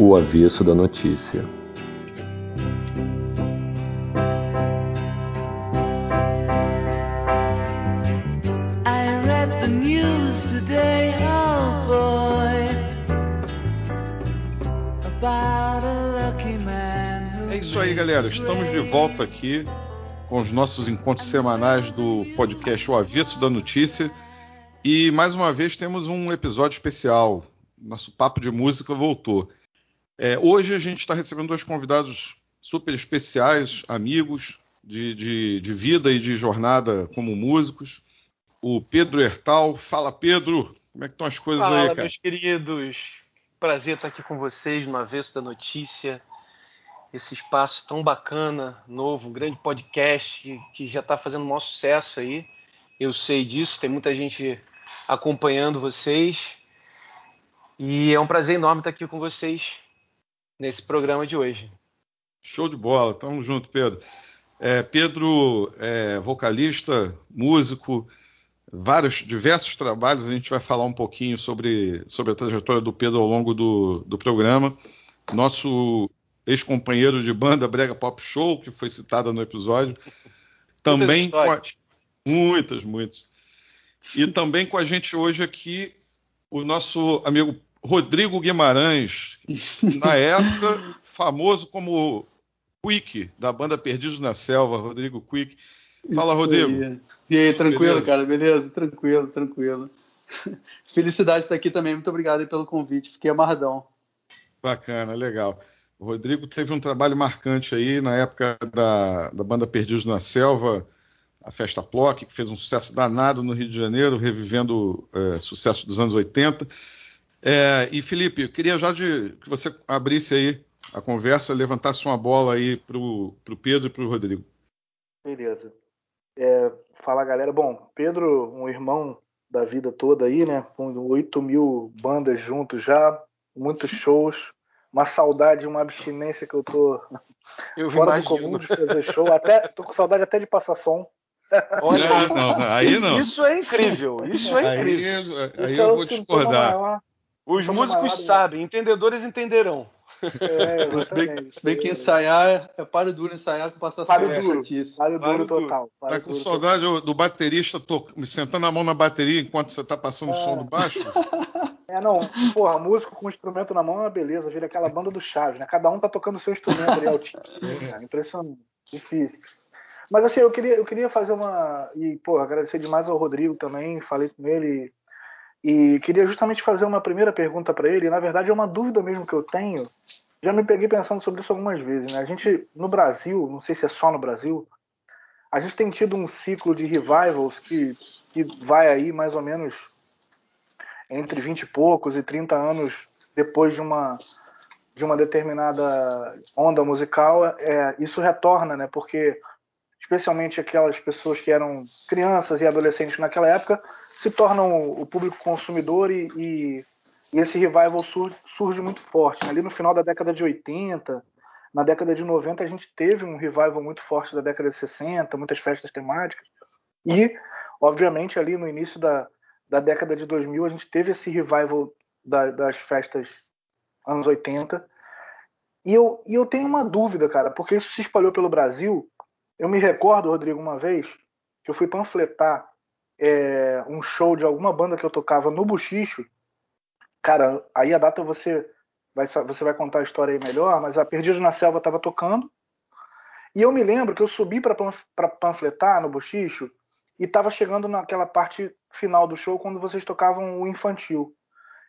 O avesso da notícia. É isso aí, galera. Estamos de volta aqui com os nossos encontros semanais do podcast O Avesso da Notícia. E mais uma vez temos um episódio especial. Nosso papo de música voltou. É, hoje a gente está recebendo dois convidados super especiais, amigos de, de, de, vida e de jornada como músicos. O Pedro Hertal. Fala, Pedro. Como é que estão as coisas Fala, aí, cara? meus queridos. Prazer estar aqui com vocês no Avesso da Notícia. Esse espaço tão bacana, novo, um grande podcast que, que já está fazendo um maior sucesso aí. Eu sei disso, tem muita gente acompanhando vocês. E é um prazer enorme estar aqui com vocês nesse programa de hoje. Show de bola, tamo junto, Pedro. É, Pedro é vocalista, músico, vários, diversos trabalhos. A gente vai falar um pouquinho sobre, sobre a trajetória do Pedro ao longo do, do programa. Nosso ex-companheiro de banda Brega Pop Show, que foi citada no episódio. Também muitas, a... muitas, muitas. E também com a gente hoje aqui o nosso amigo Rodrigo Guimarães, na época famoso como Quick, da banda Perdidos na Selva, Rodrigo Quick. Fala, Isso Rodrigo. Aí. E aí, tranquilo, Beleza? cara? Beleza? Tranquilo, tranquilo. Felicidade estar aqui também. Muito obrigado pelo convite. Fiquei amarradão. Bacana, legal. O Rodrigo teve um trabalho marcante aí na época da, da banda Perdidos na Selva, a Festa Plock, que fez um sucesso danado no Rio de Janeiro, revivendo é, sucesso dos anos 80. É, e Felipe, eu queria já de, que você abrisse aí a conversa, levantasse uma bola aí para o Pedro e para o Rodrigo. Beleza. É, fala galera. Bom, Pedro, um irmão da vida toda aí, né? Com 8 mil bandas juntos já, muitos shows uma saudade, uma abstinência que eu tô eu fora imagino. do comum de fazer show. Até, tô com saudade até de passar som. Olha, não, não, aí não. Isso é incrível. Isso é aí, incrível. Aí, Isso eu é vou discordar. Maior. Os Sintoma músicos maior, sabem, entendedores entenderão. É, se, bem, se bem que ensaiar é para duro ensaiar com passar Pare som. duro. Pare duro duro. total. Tá com duro saudade do baterista to... sentando a mão na bateria enquanto você tá passando o som do baixo? É, não, porra, músico com instrumento na mão é uma beleza, vira aquela banda do Chaves, né? Cada um tá tocando o seu instrumento ali altíssimo, cara. Impressionante, difícil. Mas assim, eu queria, eu queria fazer uma. E, pô, agradecer demais ao Rodrigo também, falei com ele. E queria justamente fazer uma primeira pergunta para ele. Na verdade, é uma dúvida mesmo que eu tenho. Já me peguei pensando sobre isso algumas vezes, né? A gente, no Brasil, não sei se é só no Brasil, a gente tem tido um ciclo de revivals que, que vai aí mais ou menos entre 20 e poucos e 30 anos depois de uma de uma determinada onda musical, é, isso retorna, né? Porque especialmente aquelas pessoas que eram crianças e adolescentes naquela época se tornam o público consumidor e, e, e esse revival surge, surge muito forte. né? Ali no final da década de 80, na década de 90 a gente teve um revival muito forte da década de 60, muitas festas temáticas e, obviamente, ali no início da, da década de 2000 a gente teve esse revival da, das festas anos 80. E eu, e eu tenho uma dúvida, cara, porque isso se espalhou pelo Brasil. Eu me recordo, Rodrigo, uma vez que eu fui panfletar é, um show de alguma banda que eu tocava no Buchicho. Cara, aí a data você vai, você vai contar a história aí melhor, mas a Perdidos na Selva estava tocando. E eu me lembro que eu subi para panfletar no Buchicho e estava chegando naquela parte final do show quando vocês tocavam o infantil.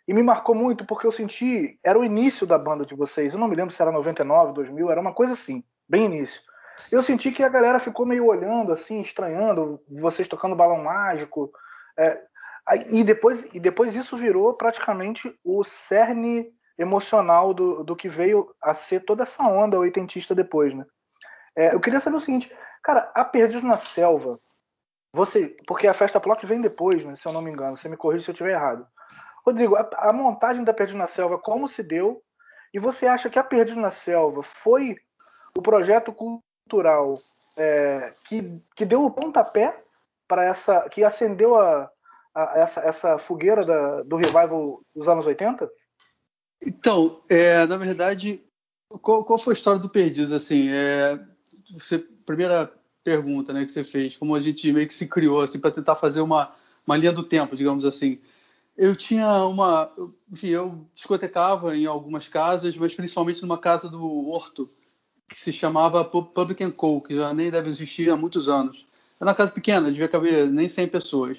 E me marcou muito porque eu senti. Era o início da banda de vocês. Eu não me lembro se era 99, 2000, era uma coisa assim, bem início. Eu senti que a galera ficou meio olhando, assim, estranhando, vocês tocando balão mágico. É, e, depois, e depois isso virou praticamente o cerne emocional do, do que veio a ser toda essa onda oitentista depois, né? É, eu queria saber o seguinte, cara, a Perdido na Selva, você, porque a festa Plock vem depois, né, se eu não me engano, você me corrige se eu estiver errado. Rodrigo, a, a, montagem da Perdido na Selva, como se deu? E você acha que a Perdido na Selva foi o projeto cultural é, que, que deu o pontapé para essa, que acendeu a, a, essa, essa fogueira da, do revival dos anos 80? Então, é, na verdade, qual, qual, foi a história do Perdiz? Assim, é, você, primeira pergunta né, que você fez, como a gente meio que se criou assim, para tentar fazer uma, uma linha do tempo, digamos assim. Eu tinha uma. Enfim, eu discotecava em algumas casas, mas principalmente numa casa do Horto, que se chamava Public Co., que já nem deve existir há muitos anos. Era uma casa pequena, devia caber nem 100 pessoas.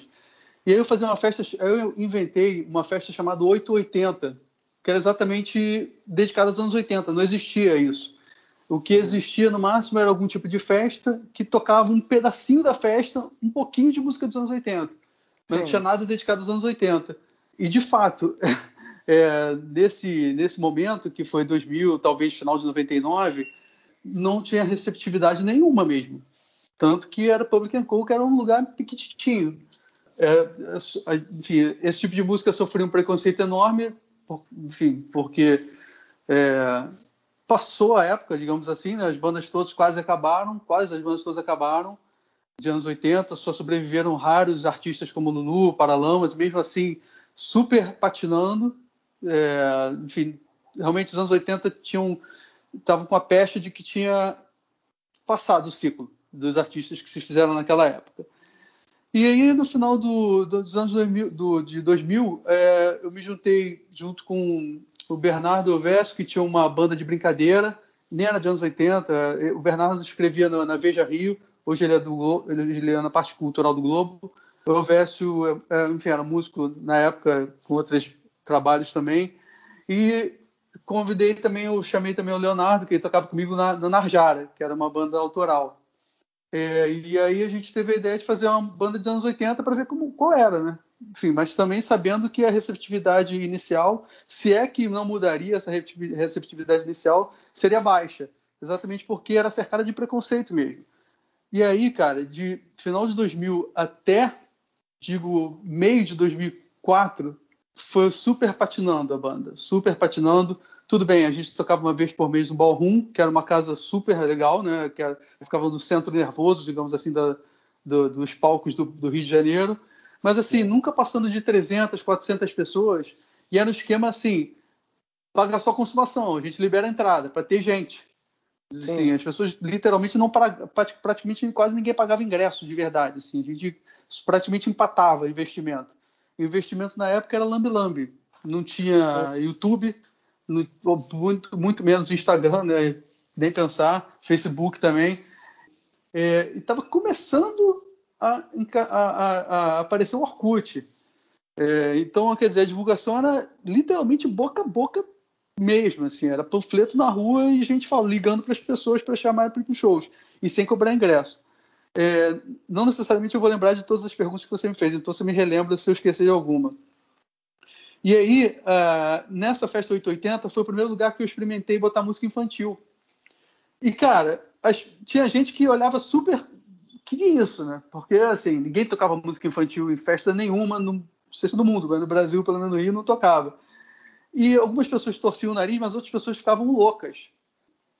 E aí eu fazia uma festa, eu inventei uma festa chamada 880, que era exatamente dedicada aos anos 80, não existia isso. O que existia no máximo era algum tipo de festa que tocava um pedacinho da festa, um pouquinho de música dos anos 80. Mas não tinha nada dedicado aos anos 80. E de fato, é, nesse, nesse momento, que foi 2000, talvez final de 99, não tinha receptividade nenhuma mesmo. Tanto que era Public and Co, que era um lugar pequitinho. É, enfim, esse tipo de música sofreu um preconceito enorme, enfim, porque é, passou a época, digamos assim, né? as bandas todas quase acabaram, quase as bandas todas acabaram, de anos 80, só sobreviveram raros artistas como Lulu, Paralamas, mesmo assim, super patinando. É, enfim, realmente os anos 80 tinham estavam com a peste de que tinha passado o ciclo dos artistas que se fizeram naquela época. E aí, no final do, dos anos 2000, do, de 2000, é, eu me juntei junto com o Bernardo Vesco, que tinha uma banda de brincadeira, nem era de anos 80. O Bernardo escrevia na, na Veja Rio, hoje ele é, do, ele é na parte cultural do Globo. O Vécio, é, é, enfim, era músico na época, com outros trabalhos também. E convidei também, eu chamei também o Leonardo, que ele tocava comigo na, na Narjara, que era uma banda autoral. É, e aí a gente teve a ideia de fazer uma banda de anos 80 para ver como, qual era, né? Enfim, mas também sabendo que a receptividade inicial, se é que não mudaria essa receptividade inicial, seria baixa. Exatamente porque era cercada de preconceito mesmo. E aí, cara, de final de 2000 até, digo, meio de 2004, foi super patinando a banda, super patinando. Tudo bem, a gente tocava uma vez por mês no Ballroom, que era uma casa super legal, né? Que era, ficava no centro nervoso, digamos assim, da, do, dos palcos do, do, Rio de Janeiro. Mas assim, nunca passando de 300, 400 pessoas. E era um esquema assim, paga só consumação, a gente libera a entrada para ter gente. Assim, as pessoas literalmente não praticamente quase ninguém pagava ingresso de verdade. Assim, a gente praticamente empatava investimento investimento na época era lambi-lambi. Não tinha YouTube, muito, muito menos Instagram, né? nem pensar, Facebook também. É, e estava começando a, a, a, a, aparecer o Orkut. É, então, quer dizer, a divulgação era literalmente boca a boca mesmo, assim, era panfleto na rua e a gente fala, ligando para as pessoas para chamarem para os shows e sem cobrar ingresso. É, não necessariamente eu vou lembrar de todas as perguntas que você me fez, então você me relembra se eu esquecer de alguma. E aí, uh, nessa festa 880, foi o primeiro lugar que eu experimentei botar música infantil. E, cara, as, tinha gente que olhava super. Que é isso, né? Porque, assim, ninguém tocava música infantil em festa nenhuma, no, sei se no mundo, mas no Brasil, pelo menos no Rio, não tocava. E algumas pessoas torciam o nariz, mas outras pessoas ficavam loucas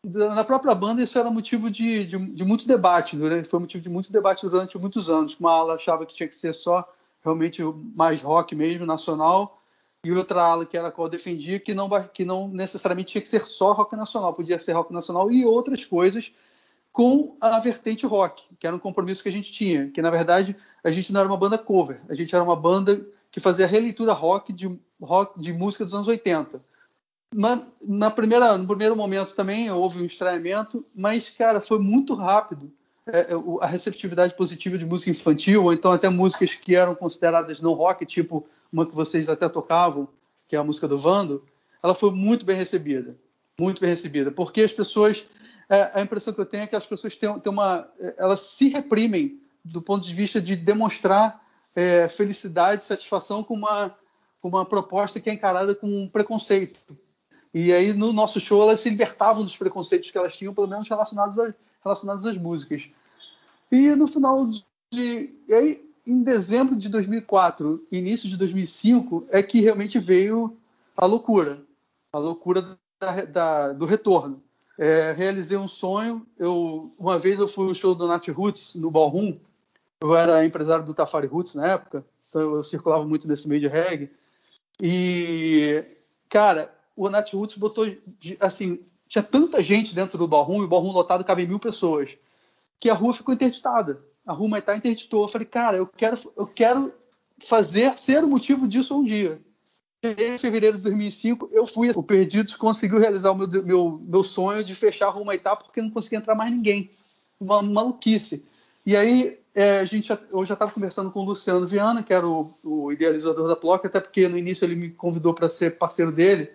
na própria banda isso era motivo de, de, de muito debate, durante, foi motivo de muito debate durante muitos anos. Uma ala achava que tinha que ser só realmente mais rock mesmo, nacional, e outra ala que era a qual defendia que não, que não necessariamente tinha que ser só rock nacional, podia ser rock nacional e outras coisas com a vertente rock, que era um compromisso que a gente tinha, que na verdade a gente não era uma banda cover, a gente era uma banda que fazia releitura rock de, rock, de música dos anos 80 na, na, primeira, no primeiro momento também houve um estranhamento, mas, cara, foi muito rápido é, é a receptividade positiva de música infantil, ou então até músicas que eram consideradas não rock, tipo uma que vocês até tocavam, que é a música do Vando, ela foi muito bem recebida. Muito bem recebida. Porque as pessoas. É, a impressão que eu tenho é que as pessoas têm, têm uma. Elas se reprimem do ponto de vista de demonstrar é, felicidade, satisfação com uma, com uma proposta que é encarada com um preconceito. E aí, no nosso show, elas se libertavam dos preconceitos que elas tinham, pelo menos relacionados, a, relacionados às músicas. E no final de. Aí, em dezembro de 2004, início de 2005, é que realmente veio a loucura a loucura da, da, do retorno. É, realizei um sonho. Eu, uma vez eu fui no show do Nat Roots, no Ballroom. Eu era empresário do Tafari Roots na época, então eu circulava muito nesse meio de reggae. E, cara, o Nat Roots botou, assim, tinha tanta gente dentro do ballroom, e o ballroom lotado cabe mil pessoas, que a rua ficou interditada. A rua Maitá interditou. Eu falei, cara, eu quero, eu quero fazer, ser o motivo disso um dia. Em fevereiro de 2005, eu fui. O Perdidos conseguiu realizar o meu, meu, meu sonho de fechar a rua Maitá porque não conseguia entrar mais ninguém. Uma maluquice. E aí, é, a gente eu já estava conversando com o Luciano Viana, que era o, o idealizador da Ploc, até porque no início ele me convidou para ser parceiro dele,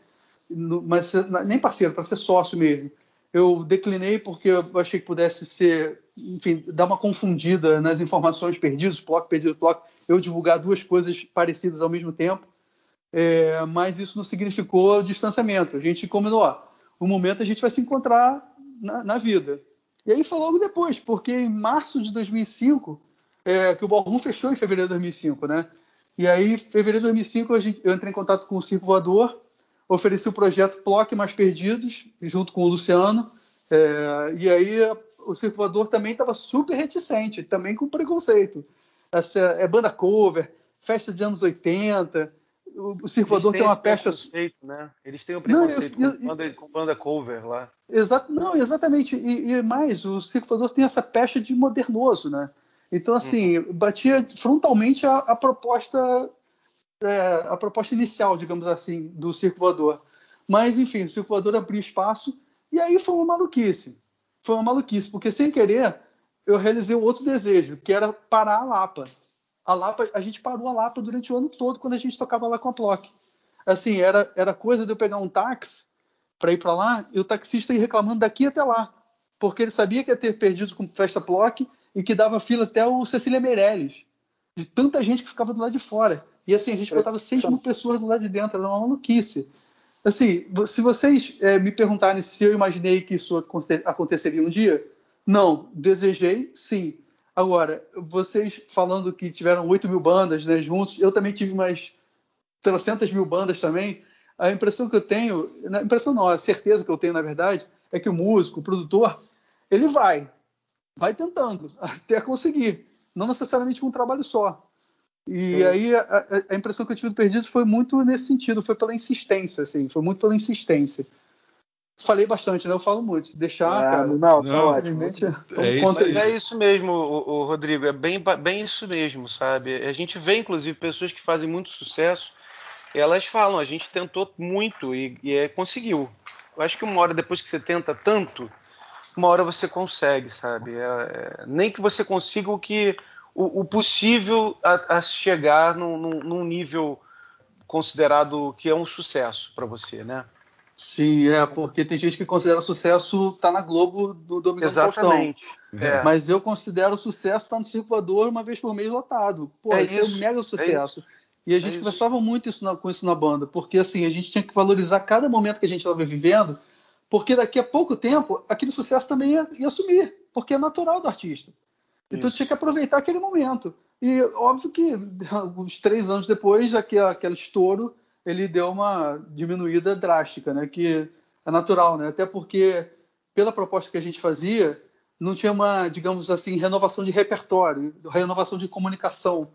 mas nem parceiro, para ser sócio mesmo. Eu declinei porque eu achei que pudesse ser, enfim, dar uma confundida nas informações perdidas, Ploc, perdido, Ploc, eu divulgar duas coisas parecidas ao mesmo tempo, é, mas isso não significou distanciamento. A gente combinou, ó, o momento a gente vai se encontrar na, na vida. E aí foi logo depois, porque em março de 2005, é, que o Ballroom fechou em fevereiro de 2005, né? E aí, em fevereiro de 2005, gente, eu entrei em contato com o Circo Voador, ofereci o projeto Ploc Mais Perdidos, junto com o Luciano, é, e aí o Circo Voador também estava super reticente, também com preconceito. Essa é banda cover, festa de anos 80, o circulador tem uma pecha. Né? Eles têm o preconceito não, eu, com, banda, com, banda, cover lá. Exato, não, exatamente. E, e, mais, o circulador tem essa pecha de modernoso, né? Então, assim, uhum. batia frontalmente a, a proposta é, a proposta inicial, digamos assim, do circulador. Mas, enfim, o circulador abriu espaço e aí foi uma maluquice. Foi uma maluquice, porque sem querer eu realizei um outro desejo, que era parar a Lapa a Lapa, a gente parou a Lapa durante o ano todo quando a gente tocava lá com a Plock. Assim, era, era coisa de eu pegar um táxi para ir para lá e o taxista ir reclamando daqui até lá, porque ele sabia que ia ter perdido com festa Plock e que dava fila até o Cecília Meirelles, de tanta gente que ficava do lado de fora. E assim, a gente botava 6 mil pessoas do lado de dentro, era uma maluquice. Assim, se vocês é, me perguntarem se eu imaginei que isso aconteceria um dia, não, desejei sim. Agora, vocês falando que tiveram 8 mil bandas né, juntos, eu também tive mais 300 mil bandas também. A impressão que eu tenho, a impressão não, a certeza que eu tenho, na verdade, é que o músico, o produtor, ele vai, vai tentando até conseguir, não necessariamente com um trabalho só. E Sim. aí a, a, impressão que eu tive do Perdidos foi muito nesse sentido, foi pela insistência, assim, foi muito pela insistência falei bastante, né? Eu falo muito. Se deixar, ah, cara. Não, tá ótimo. É, é isso, mas é isso mesmo, o, o, Rodrigo. É bem, bem isso mesmo, sabe? A gente vê, inclusive, pessoas que fazem muito sucesso. Elas falam, a gente tentou muito e, e é, conseguiu. Eu acho que uma hora depois que você tenta tanto, uma hora você consegue, sabe? É, é, nem que você consiga o que o, o possível a, a chegar num, num, num nível considerado que é um sucesso para você, né? Sim, é, porque tem gente que considera sucesso estar tá na Globo do Domingão Exatamente. É. Mas eu considero sucesso estar tá no Circulador uma vez por mês lotado. Pô, é isso, é um mega sucesso. É e a gente é conversava muito isso na, com isso na banda, porque assim, a gente tinha que valorizar cada momento que a gente estava vivendo, porque daqui a pouco tempo aquele sucesso também ia, ia sumir, porque é natural do artista. Então tinha que aproveitar aquele momento. E óbvio que uns três anos depois, aquele, aquele estouro ele deu uma diminuída drástica, né? Que é natural, né? Até porque pela proposta que a gente fazia, não tinha uma, digamos assim, renovação de repertório, renovação de comunicação,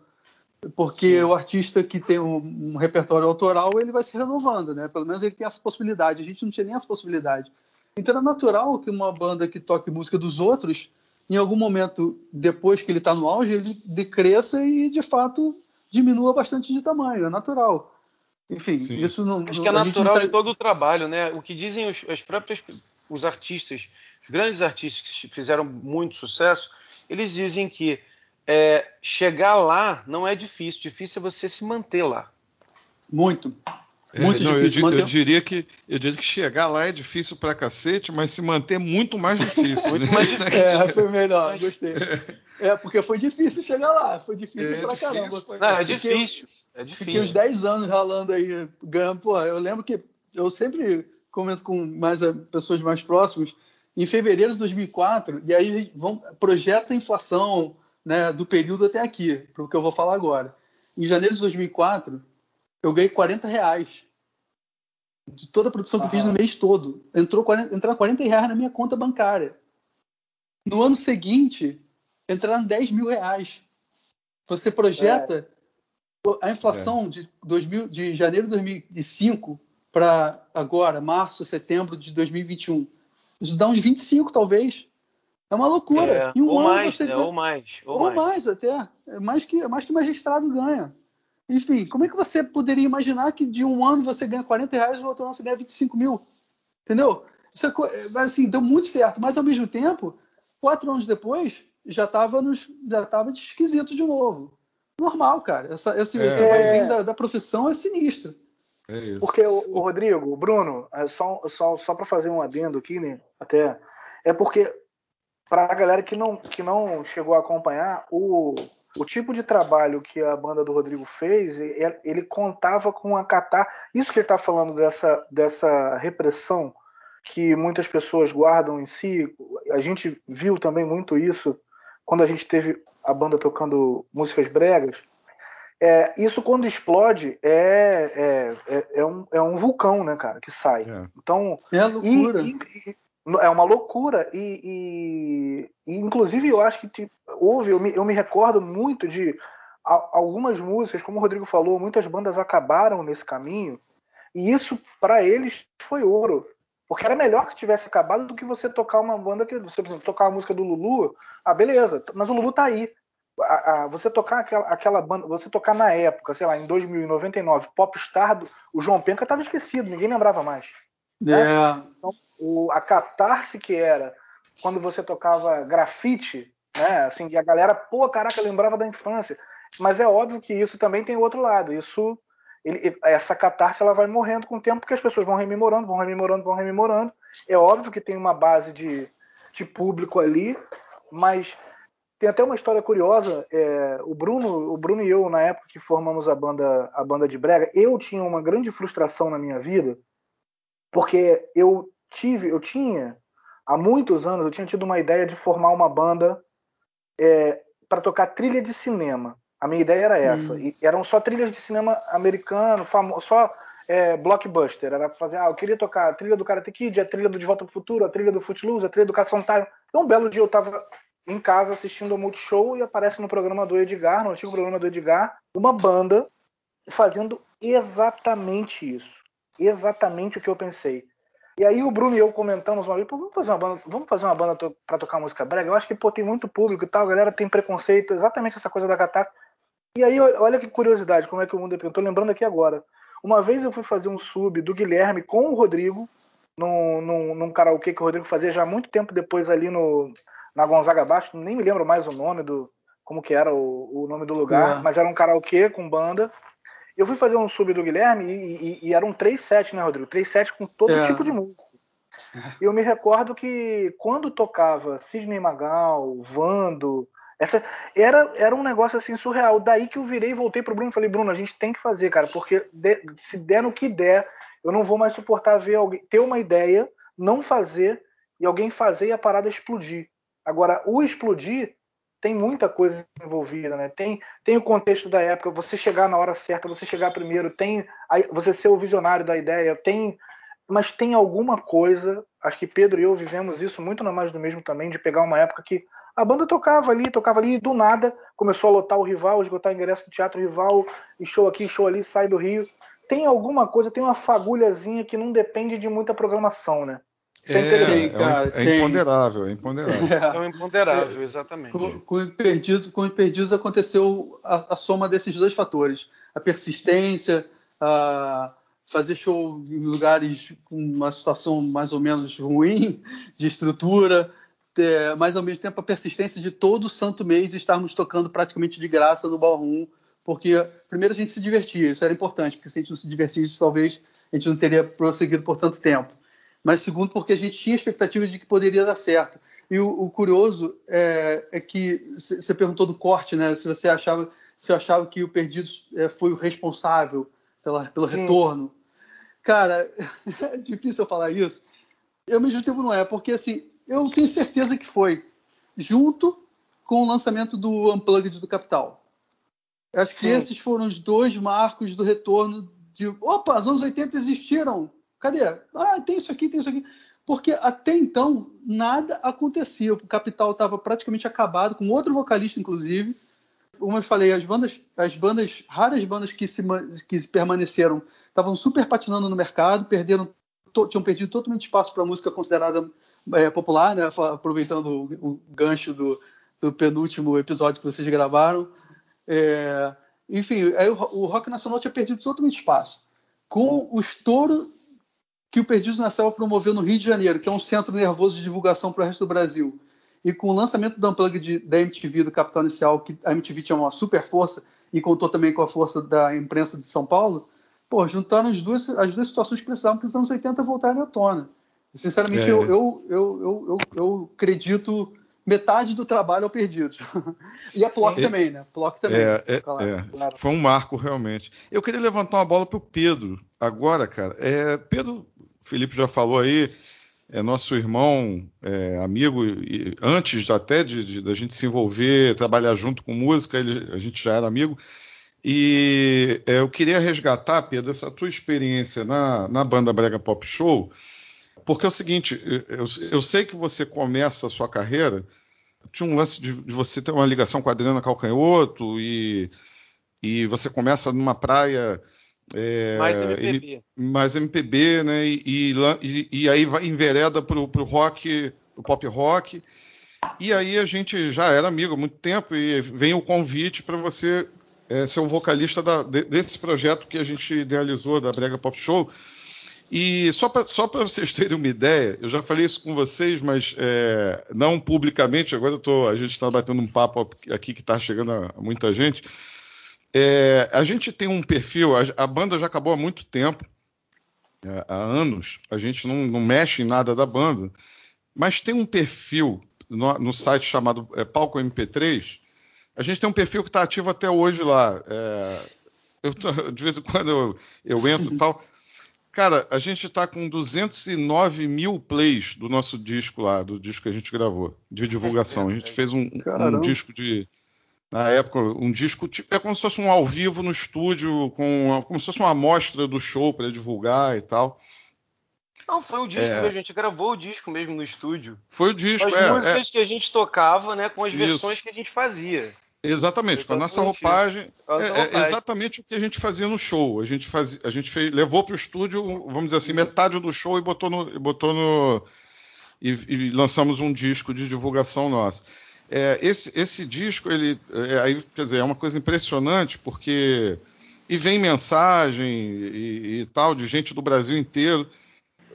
porque Sim. o artista que tem um, um, repertório autoral ele vai se renovando, né? Pelo menos ele tem essa possibilidade. A gente não tinha nem essa possibilidade. Então é natural que uma banda que toque música dos outros, em algum momento depois que ele está no auge, ele decresça e de fato diminua bastante de tamanho. É natural. Enfim, Sim. isso não. Acho que é natural tá... de todo o trabalho, né? O que dizem os, os próprios os artistas, os grandes artistas que fizeram muito sucesso, eles dizem que é, chegar lá não é difícil, difícil é você se manter lá. Muito. É, muito não, difícil. Eu, eu, diria que, eu diria que chegar lá é difícil pra cacete, mas se manter muito mais difícil. muito né? mais difícil. É, foi melhor, gostei. É, porque foi difícil chegar lá, foi difícil é, pra difícil, caramba. Foi, não, é difícil. É difícil. Fiquei uns 10 anos ralando aí, ganhando. Pô, eu lembro que eu sempre comento com mais eh, pessoas mais próximas. Em fevereiro de 2004, e aí vão, projeta a inflação né, do período até aqui, para o que eu vou falar agora. Em janeiro de 2004, eu ganhei 40 reais de toda a produção que eu fiz no mês todo. Entrou 40, entraram 40 reais na minha conta bancária. No ano seguinte, entraram 10 mil reais. Você projeta a inflação é. de, 2000, de janeiro de 2005 para agora, março, setembro de 2021. Isso dá uns 25, talvez. É uma loucura. É, em um ou ano mais, você né? ganha... ou mais, ou, ou mais. mais. até. É mais que, mais que magistrado ganha. Enfim, como é que você poderia imaginar que de um ano você ganha 40 reais e no outro ano você ganha 25 mil? Entendeu? Isso é, assim, deu muito certo, mas ao mesmo tempo, quatro anos depois, já estava já tava de esquisito de novo. Normal, cara. Essa, esse, É. esse vir da, da profissão é sinistro. É isso. Porque o, o Rodrigo, o Bruno, é só, só, só para fazer um adendo aqui, né? Até é porque para a galera que não, que não chegou a acompanhar o, o tipo de trabalho que a banda do Rodrigo fez, ele, ele contava com a catar. Isso que ele está falando dessa, dessa repressão que muitas pessoas guardam em si. A gente viu também muito isso quando a gente teve a banda tocando músicas bregas. É, isso quando explode é, é, é, é, um, é um vulcão, né, cara, que sai. É. Então, É loucura. e- e- é uma loucura e, e- e, inclusive eu acho que tipo, houve, eu me, eu me recordo muito de a- algumas músicas, como o Rodrigo falou, muitas bandas acabaram nesse caminho e isso para eles foi ouro. Porque era melhor que tivesse acabado do que você tocar uma banda que você, por exemplo, tocar a música do Lulu, ah, beleza, mas o Lulu tá aí. A- a- você tocar aquela, aquela banda, você tocar na época, sei lá, em 2099, Popstar, do- o João Penca estava esquecido, ninguém lembrava mais É, o, a catarse que era quando você tocava grafite, né? Assim, e a galera, pô, caraca, lembrava da infância. Mas é óbvio que isso também tem outro lado. Isso, ele- essa catarse ela vai morrendo com o tempo, porque as pessoas vão rememorando, vão rememorando, vão rememorando. É óbvio que tem uma base de, de público ali, mas tem até uma história curiosa. é, o Bruno, o Bruno e eu na época que formamos a banda, a banda de brega, eu tinha uma grande frustração na minha vida, porque eu tive, eu tinha há muitos anos, eu tinha tido uma ideia de formar uma banda para tocar trilha de cinema. A minha ideia era essa. Hum. E eram só trilhas de cinema americano, só é, blockbuster. Era fazer, ah, eu queria tocar a trilha do Karate Kid, a trilha do De Volta pro Futuro, a trilha do Footloose, a trilha do Time. Então, um belo dia eu estava em casa assistindo ao Multishow e aparece no programa do Edgar, no antigo programa do Edgar, uma banda fazendo exatamente isso. Exatamente o que eu pensei. E aí o Bruno e eu comentamos uma vez, vamos fazer uma banda, vamos fazer uma banda to para tocar música brega. Eu acho que pô, tem muito público e tal, a galera tem preconceito, exatamente essa coisa da catarse. E aí olha que curiosidade, como é que o mundo é. Eu tô lembrando aqui agora. Uma vez eu fui fazer um sub do Guilherme com o Rodrigo num, num, num karaokê que o Rodrigo fazia já muito tempo depois ali no na Gonzaga Baixo, nem me lembro mais o nome do como que era o, o nome do lugar, É. mas era um karaokê com banda. Eu fui fazer um sub do Guilherme e, e, e era um 3 set, né, Rodrigo? 3 set com todo É. tipo de música. E eu me recordo que quando tocava Sidney Magal, Vando, essa era, era um negócio assim surreal. Daí que eu virei e voltei pro Bruno e falei, Bruno, a gente tem que fazer, cara, porque de- se der no que der, eu não vou mais suportar ver alguém ter uma ideia, não fazer e alguém fazer e a parada explodir. Agora, o explodir tem muita coisa envolvida, né? Tem, tem o contexto da época, você chegar na hora certa, você chegar primeiro, tem aí você ser o visionário da ideia, tem mas tem alguma coisa, acho que Pedro e eu vivemos isso muito na mais do mesmo também, de pegar uma época que a banda tocava ali, tocava ali, e do nada começou a lotar o rival, esgotar ingresso do teatro rival, e show aqui, show ali, sai do Rio. Tem alguma coisa, tem uma fagulhazinha que não depende de muita programação, né? É, É, é, cara, um- é tem. imponderável, é imponderável. É um imponderável, exatamente. Com, com o Perdidos, com Perdidos aconteceu a, a soma desses dois fatores: a persistência, a fazer show em lugares com uma situação mais ou menos ruim de estrutura, ter- mas ao mesmo tempo a persistência de todo santo mês estarmos tocando praticamente de graça no ballroom, porque primeiro a gente se divertia, isso era importante, porque se a gente não se divertisse, talvez a gente não teria prosseguido por tanto tempo. Mas segundo, porque a gente tinha expectativa de que poderia dar certo. E o, o curioso é, é que você perguntou do corte, né? Se você achava, se achava que o Perdidos é, foi o responsável pela, pelo retorno. Cara, é difícil eu falar isso. Eu, ao mesmo tempo, não é, porque assim, eu tenho certeza que foi, junto com o lançamento do Unplugged do Capital. Acho que esses foram os dois marcos do retorno de. Opa, os anos 80 existiram! Cadê? Ah, tem isso aqui, tem isso aqui. Porque até então nada acontecia. O Capital estava praticamente acabado, com outro vocalista, inclusive. como eu falei, as bandas, as bandas, raras bandas que, se, que permaneceram, estavam super patinando no mercado, perderam, tinham perdido totalmente espaço para música considerada é, popular, né? aproveitando o, o gancho do, do, penúltimo episódio que vocês gravaram. É, enfim, o, o, rock nacional tinha perdido totalmente espaço. Com o estouro que o Perdidos na Selva promoveu no Rio de Janeiro, que é um centro nervoso de divulgação para o resto do Brasil, e com o lançamento do Unplugged da MTV, do Capital Inicial, que a MTV tinha uma super força e contou também com a força da imprensa de São Paulo, pô, juntaram as duas, as duas situações que precisavam para os anos 80 voltarem à tona. Sinceramente, é. eu, eu, eu, eu, eu, acredito metade do trabalho ao perdido. e a Plock é, também, né? Plock também. É, é, claro, é. Claro. Foi um marco, realmente. Eu queria levantar uma bola para o Pedro agora, cara. É, Pedro, o Felipe já falou aí, é nosso irmão, é, amigo, e antes até de, da gente se envolver, trabalhar junto com música, ele, a gente já era amigo. E é, eu queria resgatar, Pedro, essa tua experiência na, na banda Brega Pop Show, porque é o seguinte, eu, eu sei que você começa a sua carreira, tinha um lance de, de você ter uma ligação com a Adriana Calcanhoto e, e você começa numa praia é, mais MPB. Mais MPB, né? E, e, e aí vai envereda pro, pro rock, pro pop rock. E aí a gente já era amigo há muito tempo e vem o convite para você é, ser o vocalista da, de, desse projeto que a gente idealizou da Brega Pop Show. E só para só vocês terem uma ideia, eu já falei isso com vocês, mas é, não publicamente, agora tô, a gente está batendo um papo aqui que está chegando a muita gente. É, a gente tem um perfil, a, a, banda já acabou há muito tempo, é, há anos, a gente não, não, mexe em nada da banda, mas tem um perfil no, no site chamado é, Palco MP3, a gente tem um perfil que está ativo até hoje lá. É, eu, de vez em quando eu, eu entro e tal. Cara, a gente está com 209 mil plays do nosso disco lá, do disco que a gente gravou, de divulgação. A gente fez um, um disco de na época, um disco tipo, é como se fosse um ao vivo no estúdio, com como se fosse uma amostra do show para divulgar e tal. Não, foi o disco é... mesmo, a gente gravou o disco mesmo no estúdio. Foi o disco, As é. As músicas é... que a gente tocava, né, com as Isso. versões que a gente fazia. Exatamente, com a nossa roupagem. É, é, exatamente o que a gente fazia no show. A gente, fazia, a gente fez, levou para o estúdio, vamos dizer assim, metade do show e botou no. Botou no e, e lançamos um disco de divulgação nossa. É, esse, esse disco, ele, é, aí, quer dizer, é uma coisa impressionante, porque. E vem mensagem e, e tal, de gente do Brasil inteiro.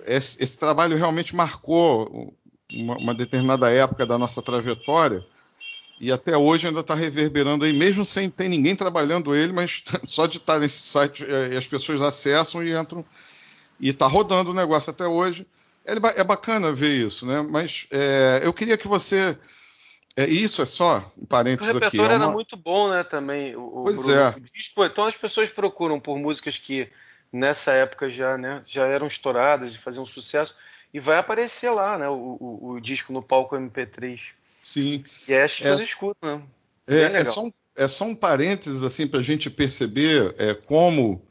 Esse, esse trabalho realmente marcou uma, uma, determinada época da nossa trajetória. E até hoje ainda está reverberando aí, mesmo sem ter ninguém trabalhando ele, mas só de estar nesse site é, as pessoas acessam e entram. E está rodando o negócio até hoje. É, é bacana ver isso, né? Mas é, eu queria que você é, isso é só um parênteses aqui. O repertório é uma... era muito bom, né, também. O, pois Bruno, é. disco, então as pessoas procuram por músicas que nessa época já, né, já eram estouradas e faziam sucesso. E vai aparecer lá, né, o, o, o disco no palco MP3. Sim. E é, acho que é, você escuta, né? É, é, só um, é só um parênteses assim para a gente perceber é, como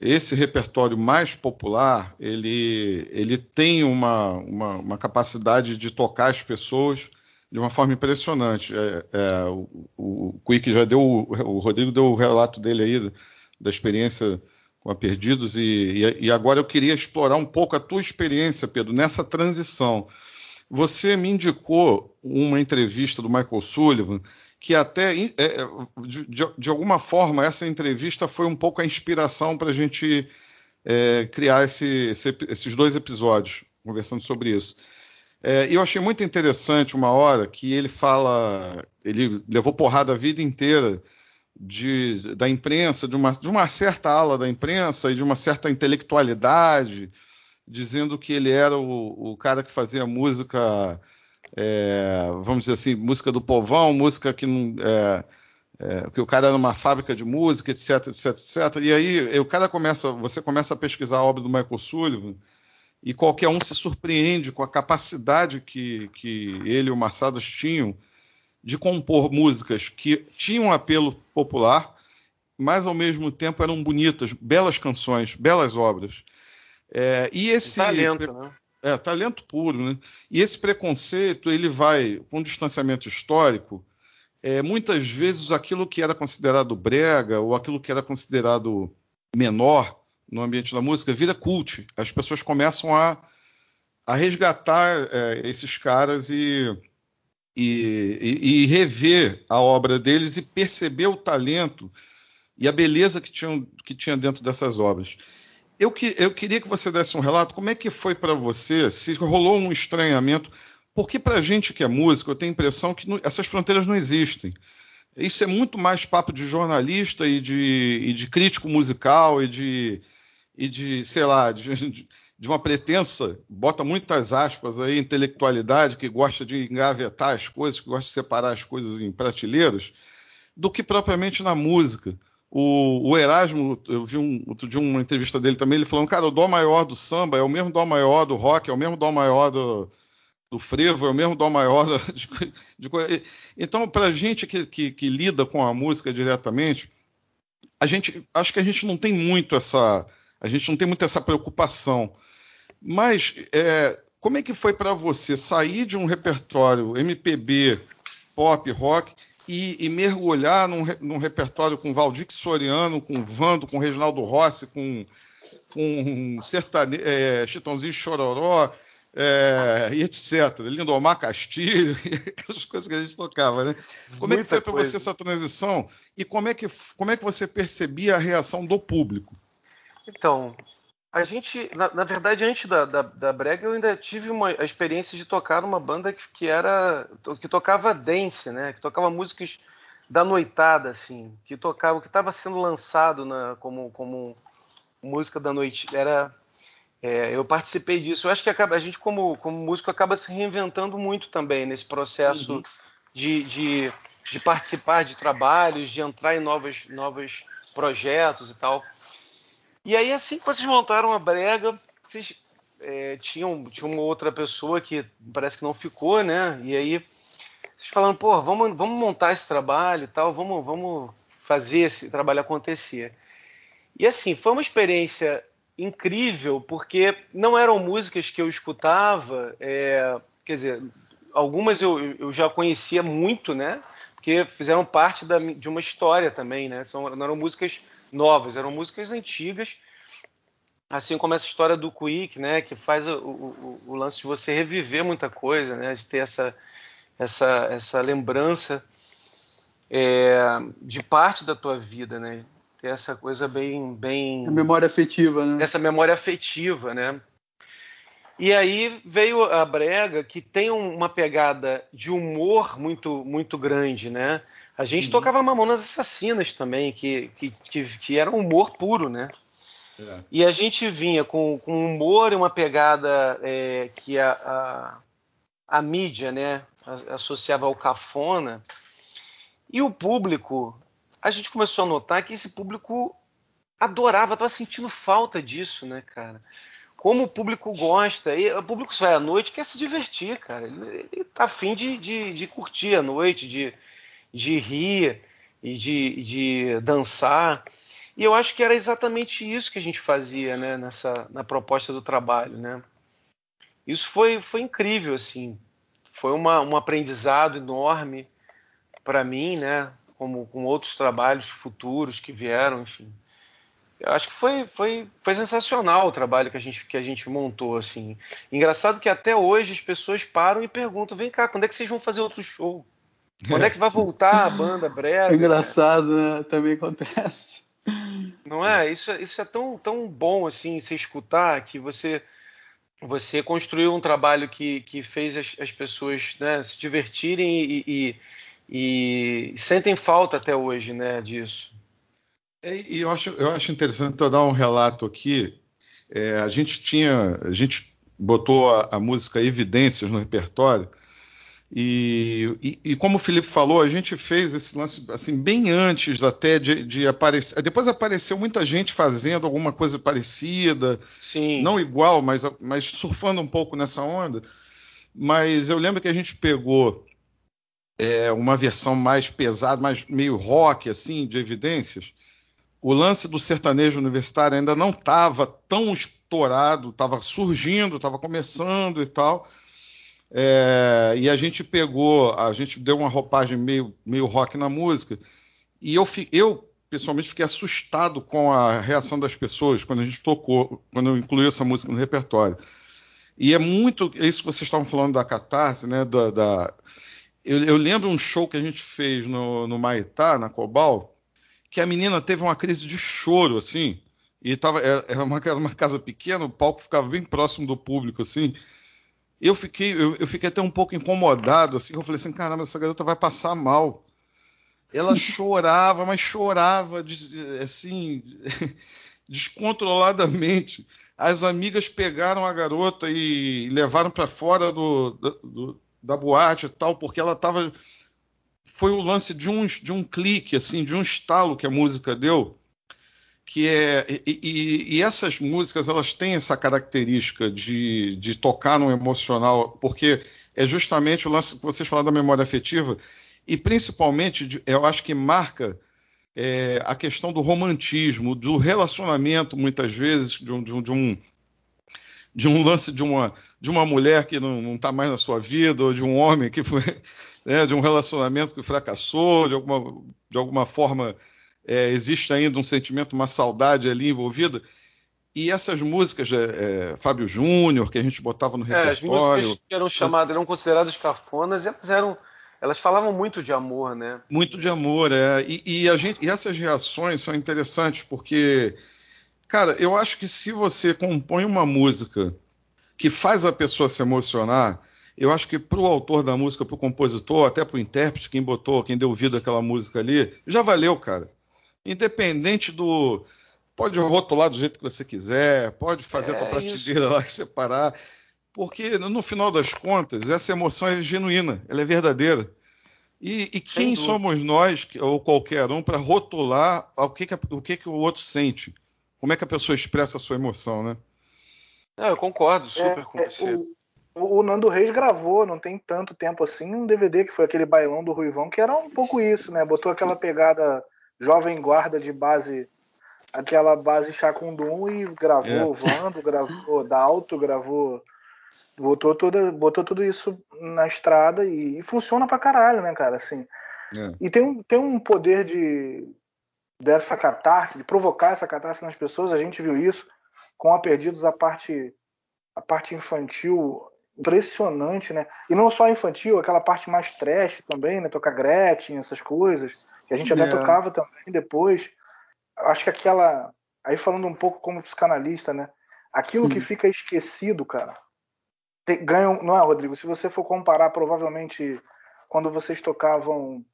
esse repertório mais popular ele, ele tem uma, uma, uma capacidade de tocar as pessoas de uma forma impressionante. É, é, o, o Quick já deu, o Rodrigo deu o relato dele aí da experiência com a Perdidos e, e, agora eu queria explorar um pouco a tua experiência, Pedro, nessa transição. Você me indicou uma entrevista do Michael Sullivan que até é, de, de, de, alguma forma essa entrevista foi um pouco a inspiração para a gente é, criar esse, esse, esses dois episódios conversando sobre isso. É, eu achei muito interessante uma hora que ele fala, ele levou porrada a vida inteira de, da imprensa, de uma, de uma certa ala da imprensa e de uma certa intelectualidade, dizendo que ele era o, o cara que fazia música, é, vamos dizer assim, música do povão, música que não. É, é, que o cara era uma fábrica de música, etc, etc, etc. E aí o cara começa, você começa a pesquisar a obra do Michael Sullivan e qualquer um se surpreende com a capacidade que, que ele e o Massadas tinham de compor músicas que tinham apelo popular, mas ao mesmo tempo eram bonitas, belas canções, belas obras. É, e esse talento, né? É, talento puro, né? E esse preconceito ele vai com um distanciamento histórico é, muitas vezes aquilo que era considerado brega ou aquilo que era considerado menor no ambiente da música vira cult. As pessoas começam a, a resgatar é, esses caras e, e, e, e, rever a obra deles e perceber o talento e a beleza que, tinham, que tinha dentro dessas obras. Eu, que, eu queria que você desse um relato, como é que foi para você, se rolou um estranhamento, porque para a gente que é músico, eu tenho a impressão que não, essas fronteiras não existem. Isso é muito mais papo de jornalista e de, e de crítico musical e de, e de sei lá, de, de, uma pretensa, bota muitas aspas aí, intelectualidade, que gosta de engavetar as coisas, que gosta de separar as coisas em prateleiras, do que propriamente na música. O, o, Erasmo, eu vi um, outro dia uma entrevista dele também, ele falando, cara, o dó maior do samba é o mesmo dó maior do rock, é o mesmo dó maior do, do frevo, é o mesmo dó maior de, de, de então para a gente que, que, que, lida com a música diretamente, a gente acho que a gente não tem muito essa a gente não tem muito essa preocupação, mas é, como é que foi para você sair de um repertório MPB, pop, rock e, e mergulhar num, num, repertório com Valdir Soriano, com Vando, com Reginaldo Rossi, com, com Sertane... É, Chitãozinho Chororó, é, e etc. Lindomar Castilho, aquelas coisas que a gente tocava, né? Como Muita é que foi para você essa transição e como é, que, como é que você percebia a reação do público? Então, a gente, na, na verdade, antes da, da, da, Brega, eu ainda tive uma a experiência de tocar numa banda que, que era que tocava dance, né? Que tocava músicas da noitada, assim, que tocava, que estava sendo lançado na, como, como música da noite. Era, é, eu participei disso. Eu acho que acaba, a gente, como, como músico, acaba se reinventando muito também nesse processo uhum. de, de, de, participar de trabalhos, de entrar em novos, novos projetos e tal. E aí, assim que vocês montaram a brega, vocês é, tinham, tinha uma outra pessoa que parece que não ficou, né? E aí, vocês falando, pô, vamos, vamos montar esse trabalho e tal, vamos, vamos fazer esse trabalho acontecer. E assim, foi uma experiência incrível, porque não eram músicas que eu escutava, é, quer dizer, algumas eu, eu já conhecia muito, né? Porque fizeram parte da, de uma história também, né? São, não eram músicas novas, eram músicas antigas, assim como essa história do Quick, né, que faz o, o, o, lance de você reviver muita coisa, né, de ter essa, essa, essa lembrança é, de parte da tua vida, né, ter essa coisa bem, bem... A memória afetiva, né? Essa memória afetiva, né. E aí veio a brega que tem uma pegada de humor muito muito grande, né? A gente uhum. tocava Mamonas Assassinas também, que, que, que, que era um humor puro, né? É. E a gente vinha com, com humor e uma pegada é, que a, a, a, mídia né, associava ao cafona. E o público, a gente começou a notar que esse público adorava, estava sentindo falta disso, né, cara? Como o público gosta, e o público vai à noite quer se divertir, cara. Ele, ele tá afim de, de, de curtir a noite, de, de rir e de, de dançar. E eu acho que era exatamente isso que a gente fazia né, nessa, na proposta do trabalho. Né? Isso foi, foi incrível, assim. Foi uma, um aprendizado enorme para mim, né? como com outros trabalhos futuros que vieram, enfim. Eu acho que foi, foi, foi sensacional o trabalho que a, gente, que a gente montou. assim. Engraçado que até hoje as pessoas param e perguntam: vem cá, quando é que vocês vão fazer outro show? Quando é que vai voltar a banda breve? Engraçado, né? Também acontece. Não é? Isso, isso é tão, tão bom assim, você escutar que você você construiu um trabalho que, que fez as, as pessoas né, se divertirem e, e, e, sentem falta até hoje né, disso. É, e eu acho, eu acho interessante eu dar um relato aqui. É, a gente tinha, a gente botou a, a música Evidências no repertório e, e, e, como o Felipe falou, a gente fez esse lance assim bem antes até de, de, aparecer. Depois apareceu muita gente fazendo alguma coisa parecida, Sim. não igual, mas, mas surfando um pouco nessa onda. Mas eu lembro que a gente pegou é, uma versão mais pesada, mais meio rock assim, de evidências. O lance do sertanejo universitário ainda não estava tão estourado, estava surgindo, estava começando e tal É, e a gente pegou, a gente deu uma roupagem meio, meio rock na música. E eu, eu, pessoalmente, fiquei assustado com a reação das pessoas quando a gente tocou, quando eu incluí essa música no repertório. E é muito é isso que vocês estavam falando da catarse, né? Da, da... Eu, eu, lembro um show que a gente fez no, no Maitá, na Cobal, que a menina teve uma crise de choro, assim. E tava, era é, é uma, uma casa pequena, o palco ficava bem próximo do público, assim eu fiquei, eu, eu, fiquei até um pouco incomodado, assim, eu falei assim, caramba, essa garota vai passar mal. Ela chorava, mas chorava, assim, descontroladamente. As amigas pegaram a garota e levaram para fora do, do, da boate e tal, porque ela estava. Foi o lance de um, de um clique, assim, de um estalo que a música deu que é e, e, e, essas músicas elas têm essa característica de, de tocar no emocional, porque é justamente o lance que vocês falaram da memória afetiva e principalmente eu acho que marca é, a questão do romantismo, do relacionamento muitas vezes de um, de um, de um, de um lance de uma, de uma mulher que não está mais na sua vida ou de um homem que foi né, de um relacionamento que fracassou de alguma, de alguma forma é, existe ainda um sentimento, uma saudade ali envolvida. E essas músicas, é, é, Fábio Júnior, que a gente botava no repertório. É, as músicas que eram chamadas, eram consideradas cafonas, elas eram. Elas falavam muito de amor, né? Muito de amor, é. E, e, a gente, e essas reações são interessantes porque, cara, eu acho que se você compõe uma música que faz a pessoa se emocionar, eu acho que para o autor da música, para o compositor, até para o intérprete, quem botou, quem deu vida àquela música ali, já valeu, cara independente do. Pode rotular do jeito que você quiser, pode fazer é a tua prateleira lá e separar, porque no final das contas essa emoção é genuína, ela é verdadeira. E, e quem somos nós, ou qualquer um, para rotular o, que, que, o que, que o outro sente? Como é que a pessoa expressa a sua emoção, né? É, eu concordo super é, com é, você. O, o, Nando Reis gravou, não tem tanto tempo assim, um DVD que foi aquele bailão do Ruivão, que era um pouco isso, né? Botou aquela pegada jovem guarda de base, aquela base Chacundum e gravou é. Vando, gravou Dalto, gravou. Botou, toda, botou tudo isso na estrada e, e funciona pra caralho, né, cara? Assim. É. E tem um, tem um poder de dessa catarse, de provocar essa catarse nas pessoas. A gente viu isso com a Perdidos, a parte, a parte infantil impressionante, né? E não só infantil, aquela parte mais trash também, né? Tocar Gretchen, essas coisas que a gente até é. tocava também depois. Acho que aquela. Aí falando um pouco como psicanalista, né? Aquilo que fica esquecido, cara. Ganha, não é, Rodrigo? Se você for comparar, provavelmente, quando vocês tocavam,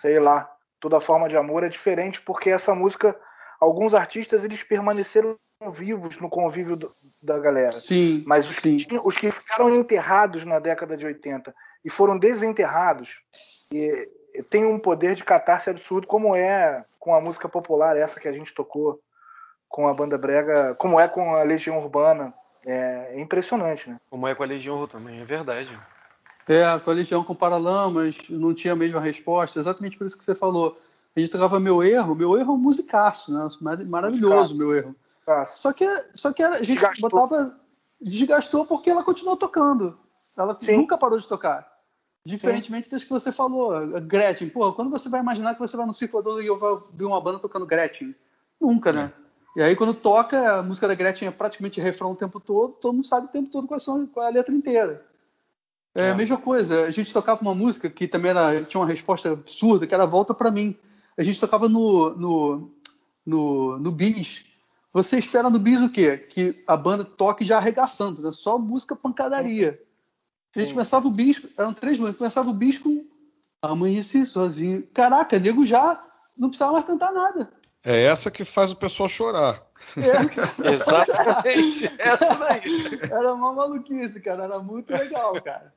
sei lá, toda forma de amor, é diferente, porque essa música, alguns artistas, eles permaneceram vivos no convívio do, da galera. Sim. Mas os, sim. Que, os que ficaram enterrados na década de 80 e foram desenterrados, e tem um poder de catarse absurdo, como é com a música popular, essa que a gente tocou com a banda brega, como é com a Legião Urbana. É, é impressionante, né? Como é com a Legião também, é verdade. É, com a Legião com Paralamas, não tinha a mesma resposta, exatamente por isso que você falou. A gente tocava Meu Erro, Meu Erro é um musicaço, né? Maravilhoso, musicaço. Meu Erro. Só que, só que a gente desgastou. botava. Desgastou porque ela continuou tocando. Ela Sim. nunca parou de tocar. Diferentemente das que você falou, Gretchen. Pô, quando você vai imaginar que você vai no circulador e vai ver uma banda tocando Gretchen? Nunca, né? É. E aí quando toca, a música da Gretchen é praticamente refrão o tempo todo, todo mundo sabe o tempo todo qual é, qual é a letra inteira. É, é, a mesma coisa, a gente tocava uma música que também era, tinha uma resposta absurda, que era Volta para mim. A gente tocava no, no, no, no bis. Você espera no bis o quê? Que a banda toque já arregaçando, né? Só música pancadaria. A gente começava o bisco, eram três músicas, começava o bisco, amanheci sozinho. Caraca, nego já não precisava mais cantar nada. É essa que faz o pessoal chorar. É, exatamente, essa daí. Era uma maluquice, cara, era muito legal, cara.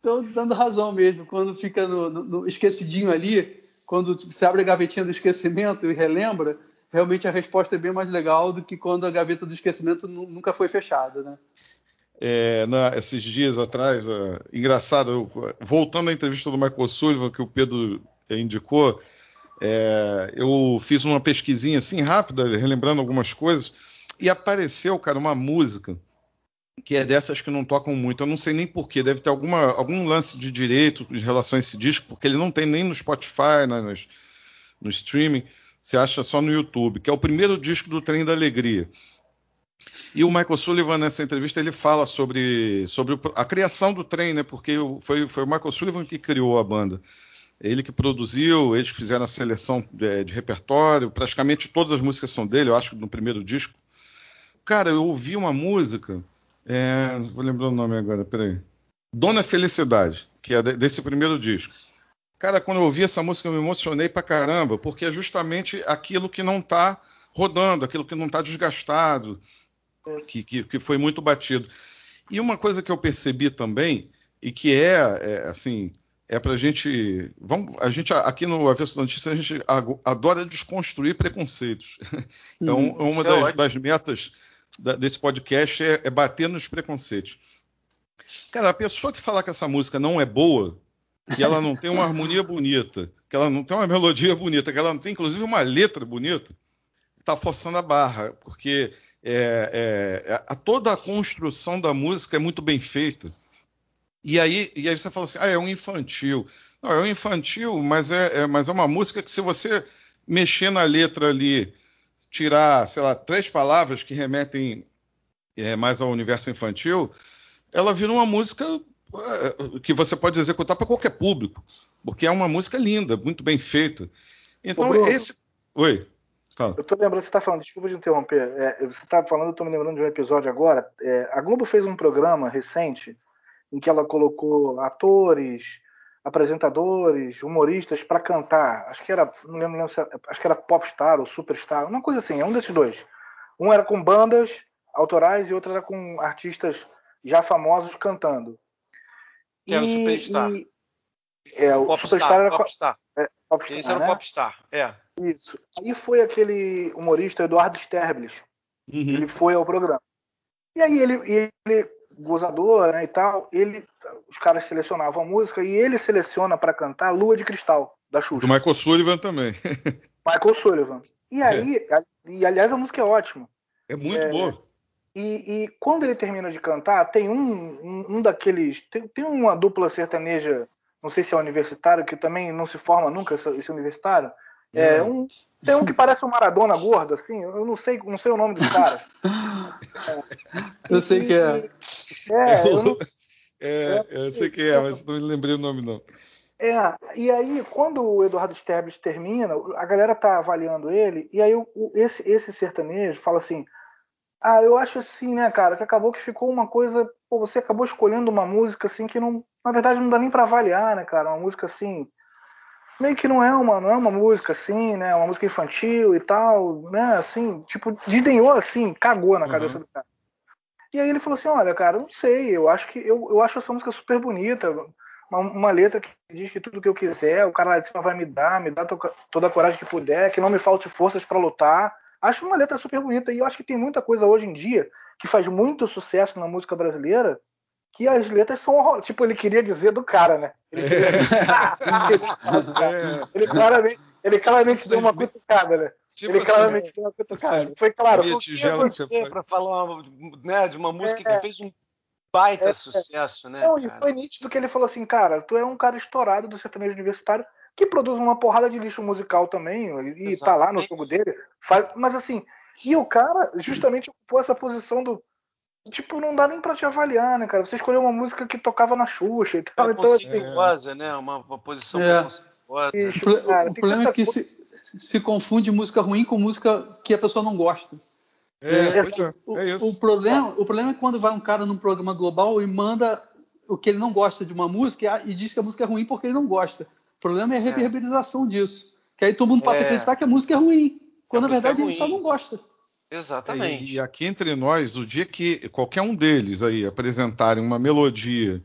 Então, dando razão mesmo, quando fica no, no, no esquecidinho ali, quando você abre a gavetinha do esquecimento e relembra, realmente a resposta é bem mais legal do que quando a gaveta do esquecimento nunca foi fechada, né? É, na, esses dias atrás, é, engraçado, voltando à entrevista do Michael Sullivan que o Pedro indicou, é, eu fiz uma pesquisinha assim rápida, relembrando algumas coisas, e apareceu, cara, uma música que é dessas que não tocam muito. Eu não sei nem porquê, deve ter alguma, algum lance de direito em relação a esse disco, porque ele não tem nem no Spotify, né, no streaming, você acha só no YouTube, que é o primeiro disco do Trem da Alegria. E o Michael Sullivan, nessa entrevista, ele fala sobre, sobre a criação do trem, né? Porque foi, foi o Michael Sullivan que criou a banda. Ele que produziu, eles que fizeram a seleção de, de, repertório, praticamente todas as músicas são dele, eu acho, no primeiro disco. Cara, eu ouvi uma música, é, vou lembrar o nome agora, peraí. Dona Felicidade, que é desse primeiro disco. Cara, quando eu ouvi essa música, eu me emocionei pra caramba, porque é justamente aquilo que não tá rodando, aquilo que não tá desgastado, que, que, que, foi muito batido. E uma coisa que eu percebi também, e que é, é assim, é para a gente. Vamos, a gente aqui no Avesso da Notícia a gente adora desconstruir preconceitos. Então, hum, uma é das, das, metas da, desse podcast é, é, bater nos preconceitos. Cara, a pessoa que falar que essa música não é boa, que ela não tem uma harmonia bonita, que ela não tem uma melodia bonita, que ela não tem inclusive uma letra bonita, está forçando a barra, porque é, é, a, toda a construção da música é muito bem feita. E aí, e aí você fala assim, ah, é um infantil. Não, é um infantil, mas é, é, mas é uma música que se você mexer na letra ali, tirar, sei lá, três palavras que remetem é, mais ao universo infantil, ela vira uma música é, que você pode executar para qualquer público, porque é uma música linda, muito bem feita. Então, esse. Oi. Fala. Eu tô lembrando, você tá falando, desculpa de interromper. É, você tá falando, eu tô me lembrando de um episódio agora. É, a Globo fez um programa recente em que ela colocou atores, apresentadores, humoristas para cantar. Acho que era, não lembro, não lembro se, acho que era Popstar ou Superstar, uma coisa assim, é um desses dois. Um era com bandas autorais e outro era com artistas já famosos cantando. Que era o Superstar. E, é, o Popstar, Superstar era Popstar. É, Popstar, Esse era né? o Popstar, é. Isso. Aí foi aquele humorista Eduardo Sterblich. Uhum. Ele foi ao programa. E aí ele, ele gozador né, e tal, ele, os caras selecionavam a música e ele seleciona para cantar Lua de Cristal, da Xuxa. Do Michael Sullivan também. Michael Sullivan. E aí, é. e aliás a música é ótima. É muito é, boa. E, e, quando ele termina de cantar, tem um, um, um daqueles. Tem, tem, uma dupla sertaneja, não sei se é universitário, que também não se forma nunca esse, esse universitário, é, um, tem um que parece um Maradona gordo, assim, eu não sei, não sei o nome do cara. É, eu sei que é. É, eu, não, é, eu sei que é, mas não me lembrei o nome, não. É, e aí, quando o Eduardo Sterblich termina, a galera tá avaliando ele, e aí o, esse, esse sertanejo fala assim: Ah, eu acho assim, né, cara, que acabou que ficou uma coisa. Pô, você acabou escolhendo uma música assim que não. Na verdade, não dá nem para avaliar, né, cara? Uma música assim meio que não é uma não é uma música assim, né? Uma música infantil e tal, né? Assim, tipo, desdenhou assim, cagou na uhum. cabeça do cara. E aí ele falou assim, olha, cara, não sei, eu acho que eu, eu acho essa música super bonita, uma, uma letra que diz que tudo que eu quiser, o cara lá de cima vai me dar, me dá to, toda a coragem que puder, que não me falte forças para lutar. Acho uma letra super bonita e eu acho que tem muita coisa hoje em dia que faz muito sucesso na música brasileira que as letras são horrorosas. Tipo, ele queria dizer do cara, né? Ele, queria... é. ele claramente, ele claramente deu uma cutucada, né? Tipo ele assim, claramente deu uma cutucada. Foi claro. Para falar né, de uma música é. que fez um baita é, sucesso, né? Não, e foi nítido que ele falou assim, cara, tu é um cara estourado do sertanejo universitário que produz uma porrada de lixo musical também, e Exatamente. tá lá no jogo dele. Faz, mas assim, e o cara justamente ocupou essa posição do tipo, não dá nem pra te avaliar, né, cara? Você escolheu uma música que tocava na Xuxa e tal. É então, assim. né? Uma, uma posição é. Isso, cara, o problema é que se, se confunde música ruim com música que a pessoa não gosta. É, é, é, o, é isso. O problema, o problema é quando vai um cara num programa global e manda o que ele não gosta de uma música e diz que a música é ruim porque ele não gosta. O problema é a é. reverberização disso. Que aí todo mundo passa a é. acreditar que a música é ruim. Quando na verdade ele só não gosta. Exatamente. É, e aqui entre nós, o dia que qualquer um deles aí apresentarem uma melodia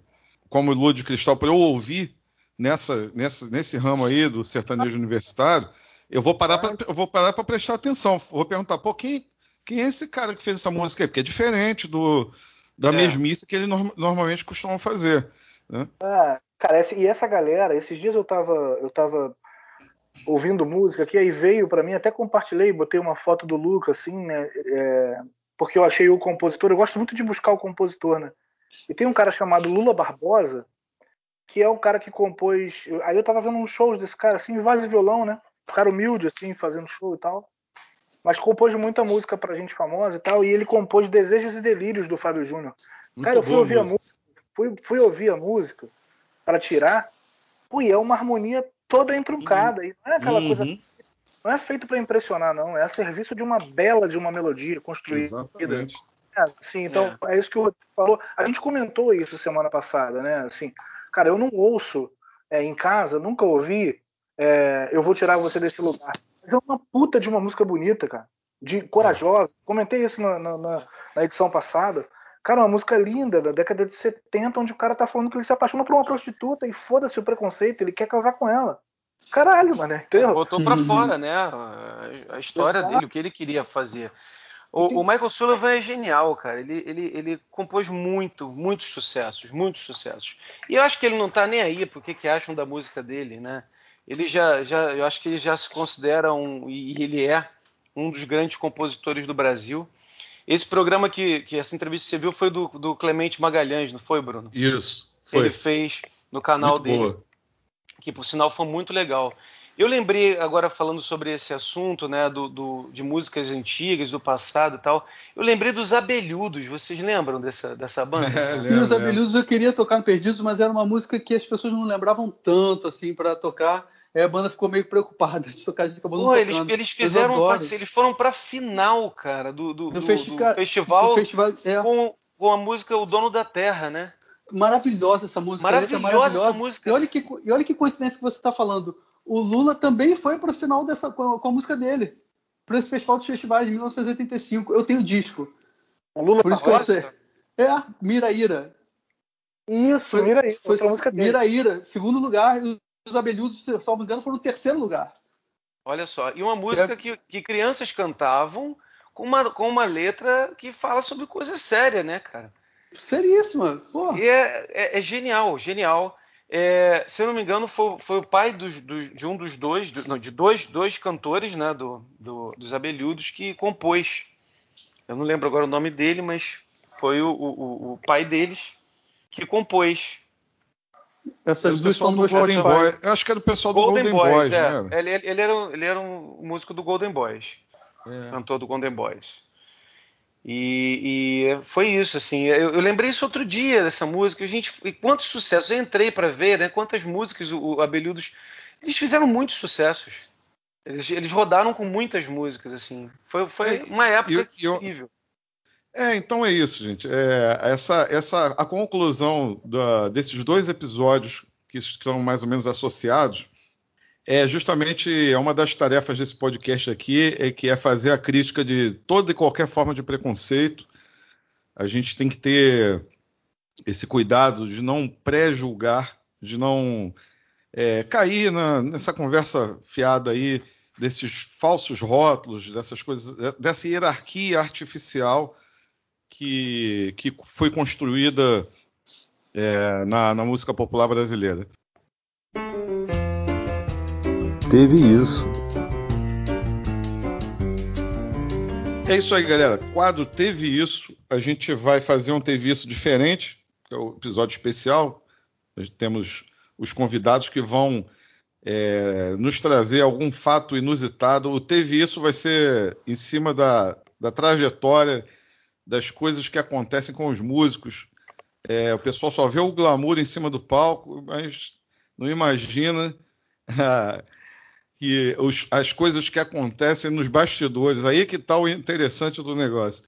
como Lua de Cristal para eu ouvir nessa, nessa, nesse ramo aí do sertanejo universitário, eu vou parar pra, eu vou parar para prestar atenção. Vou perguntar, pô, quem, quem é esse cara que fez essa música aí? Porque é diferente do, da é. mesmice que ele norm, normalmente costumam fazer. Né? Ah, cara, e essa galera, esses dias eu tava, eu tava ouvindo música aqui, aí veio para mim, até compartilhei, botei uma foto do Luca, assim, né? É, porque eu achei o compositor, eu gosto muito de buscar o compositor, né? E tem um cara chamado Lula Barbosa, que é o cara que compôs. Aí eu tava vendo uns shows desse cara, assim, e violão, né? Um cara humilde, assim, fazendo show e tal. Mas compôs muita música pra gente famosa e tal. E ele compôs Desejos e Delírios do Fábio Júnior. Cara, eu fui ouvir música. a música. Fui, fui ouvir a música para tirar. Pô, e é uma harmonia toda entruncada. Uhum. E não é aquela uhum. coisa. Não é feito para impressionar, não. É a serviço de uma bela de uma melodia construída. Exatamente. É, assim, então é. é isso que o Rodrigo falou. A gente comentou isso semana passada, né? Assim, cara, eu não ouço é, em casa, nunca ouvi. É, eu vou tirar você desse lugar. Mas é uma puta de uma música bonita, cara. De corajosa. Comentei isso na, na, na edição passada. Cara, uma música linda da década de 70, onde o cara tá falando que ele se apaixona por uma prostituta e foda-se o preconceito, ele quer casar com ela. Caralho, mano. Entendeu? Botou pra fora, né? A história Exato. dele, o que ele queria fazer. O, o, Michael Sullivan é genial, cara. Ele, ele, ele compôs muito, muitos sucessos, muitos sucessos. E eu acho que ele não tá nem aí porque que acham da música dele, né? Ele já, já, eu acho que ele já se considera um, e ele é um dos grandes compositores do Brasil. Esse programa que, que essa entrevista você viu foi do, do Clemente Magalhães, não foi, Bruno? Isso. Foi. Ele fez no canal muito dele. Boa. Que por sinal foi muito legal. Eu lembrei agora falando sobre esse assunto, né, do, do, de músicas antigas, do passado e tal. Eu lembrei dos Abelhudos. Vocês lembram dessa, dessa banda? É, Sim, os Abelhudos eu queria tocar no Perdidos, mas era uma música que as pessoas não lembravam tanto assim para tocar. Aí a banda ficou meio preocupada de tocar, a gente acabou Pô, eles, eles fizeram, eles foram para final, cara, do, do, do, do festival, do festival é. com, com a música O Dono da Terra, né? Maravilhosa essa música. Maravilhosa, maravilhosa. essa música. E olha que, e olha que coincidência que você está falando o Lula também foi para o final dessa com a, com a música dele, para esse festival dos festivais de 1985. Eu tenho o disco. O Lula Por isso que eu sei. É, Miraíra. Isso, foi, Miraíra. Foi, música dele. Miraíra, segundo lugar. Os Abelhudos, se não me engano, foram no terceiro lugar. Olha só, e uma música é. que, que crianças cantavam com uma, com uma letra que fala sobre coisa séria, né, cara? Seríssima. Pô. E é, é, é genial, genial. É, se eu não me engano, foi, foi o pai dos, dos, de um dos dois, do, não, de dois, dois cantores né, do, do, dos Abelhudos que compôs. Eu não lembro agora o nome dele, mas foi o, o, o pai deles que compôs. Essas duas são do Golden Boys. Eu acho que era o pessoal do Golden, Golden Boys, Boys é. né? Ele, ele, era, ele era um músico do Golden Boys. É. Cantor do Golden Boys. E, e, foi isso, assim. Eu, eu, lembrei isso outro dia dessa música. Gente, e quantos sucessos! Eu entrei para ver, né? Quantas músicas o, o Abelhudos. Eles fizeram muitos sucessos. Eles, eles rodaram com muitas músicas, assim. Foi, foi é, uma época eu, incrível. É, então é isso, gente. É, essa, essa, a conclusão da, desses dois episódios que estão mais ou menos associados é justamente é uma das tarefas desse podcast aqui, é que é fazer a crítica de toda e qualquer forma de preconceito. A gente tem que ter esse cuidado de não pré-julgar, de não é, cair na, nessa conversa fiada aí desses falsos rótulos, dessas coisas, dessa hierarquia artificial que, que foi construída é, na, na música popular brasileira teve isso. É isso aí, galera. Quadro teve isso. A gente vai fazer um teve isso diferente, que é o episódio especial. Nós temos os convidados que vão é, nos trazer algum fato inusitado. O teve isso vai ser em cima da, da trajetória das coisas que acontecem com os músicos. É, o pessoal só vê o glamour em cima do palco, mas não imagina que os, as coisas que acontecem nos bastidores. Aí que está o interessante do negócio.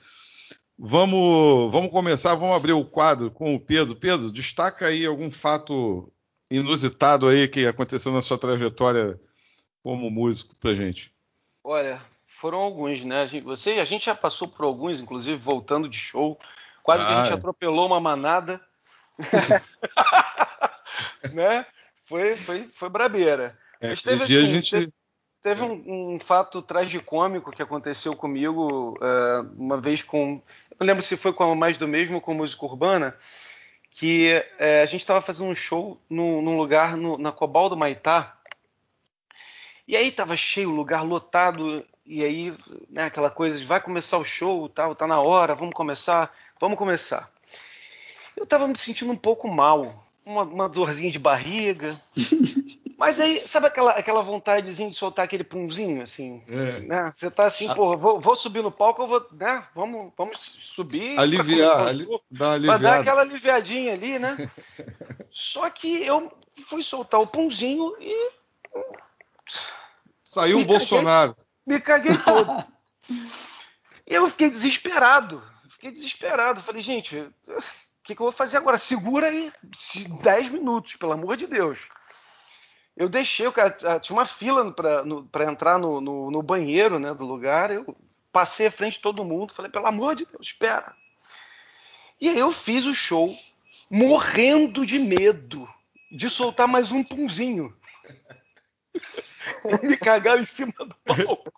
Vamos, vamos começar, vamos abrir o quadro com o Pedro. Pedro, destaca aí algum fato inusitado aí que aconteceu na sua trajetória como músico pra gente. Olha, foram alguns, né? A gente, você, a gente já passou por alguns, inclusive voltando de show. Quase ah, que a gente ah, é. atropelou uma manada. né? Foi, foi, foi brabeira. É, Mas teve, assim, gente... teve, teve um, um, fato tragicômico que aconteceu comigo uh, uma vez com. Eu lembro se foi com a Mais do Mesmo ou com música urbana, que uh, a gente estava fazendo um show no, num lugar no, na Cobal do Maitá. E aí estava cheio, lugar lotado. E aí, né, aquela coisa de vai começar o show, tal, tá na hora, vamos começar, vamos começar. Eu tava me sentindo um pouco mal, uma, uma dorzinha de barriga. Mas aí, sabe aquela, aquela vontadezinha de soltar aquele punzinho, assim? É. Né? Você tá assim, pô, vou, vou subir no palco, eu vou, né? Vamos, vamos subir. Aliviar, pra, ali, o show, dar aliviada. aquela aliviadinha ali, né? Só que eu fui soltar o punzinho e Saiu o Bolsonaro. Me caguei todo. e eu fiquei desesperado. Fiquei desesperado. Falei, gente, o que, que eu vou fazer agora? Segura aí se- 10 minutos, pelo amor de Deus. Eu deixei, o cara, tinha uma fila para entrar no, no- no banheiro né, do lugar. Eu passei à frente de todo mundo. Falei, pelo amor de Deus, espera. E aí eu fiz o show morrendo de medo de soltar mais um punzinho. me cagar em cima do palco.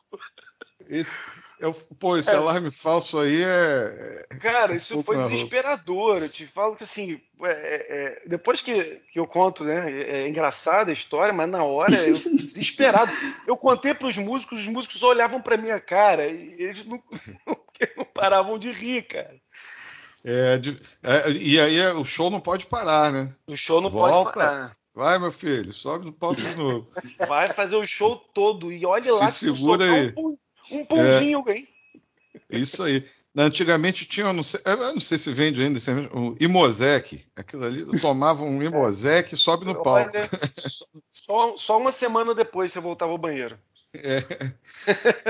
Esse, é o- pô, esse alarme falso aí é. Cara, isso foi desesperador. Eu te falo que assim, é, é, depois que, que eu conto, né, é, é engraçada a história, mas na hora eu fiquei desesperado. Eu contei para os músicos, os músicos olhavam para minha cara e eles não, não paravam de rir, cara. é de- é, e aí é, o show não pode parar, né? O show não Volta. pode parar. Vai, meu filho, sobe no palco de novo. Vai fazer o show todo e olha Se lá que se segura soltar aí. um, um punzinho, hein? É Isso aí. Antigamente tinha, eu não sei, eu não sei se vende ainda, esse- o Imosec. Aquilo ali, tomava um Imosec e sobe no palco. Só, só uma semana depois você voltava ao banheiro.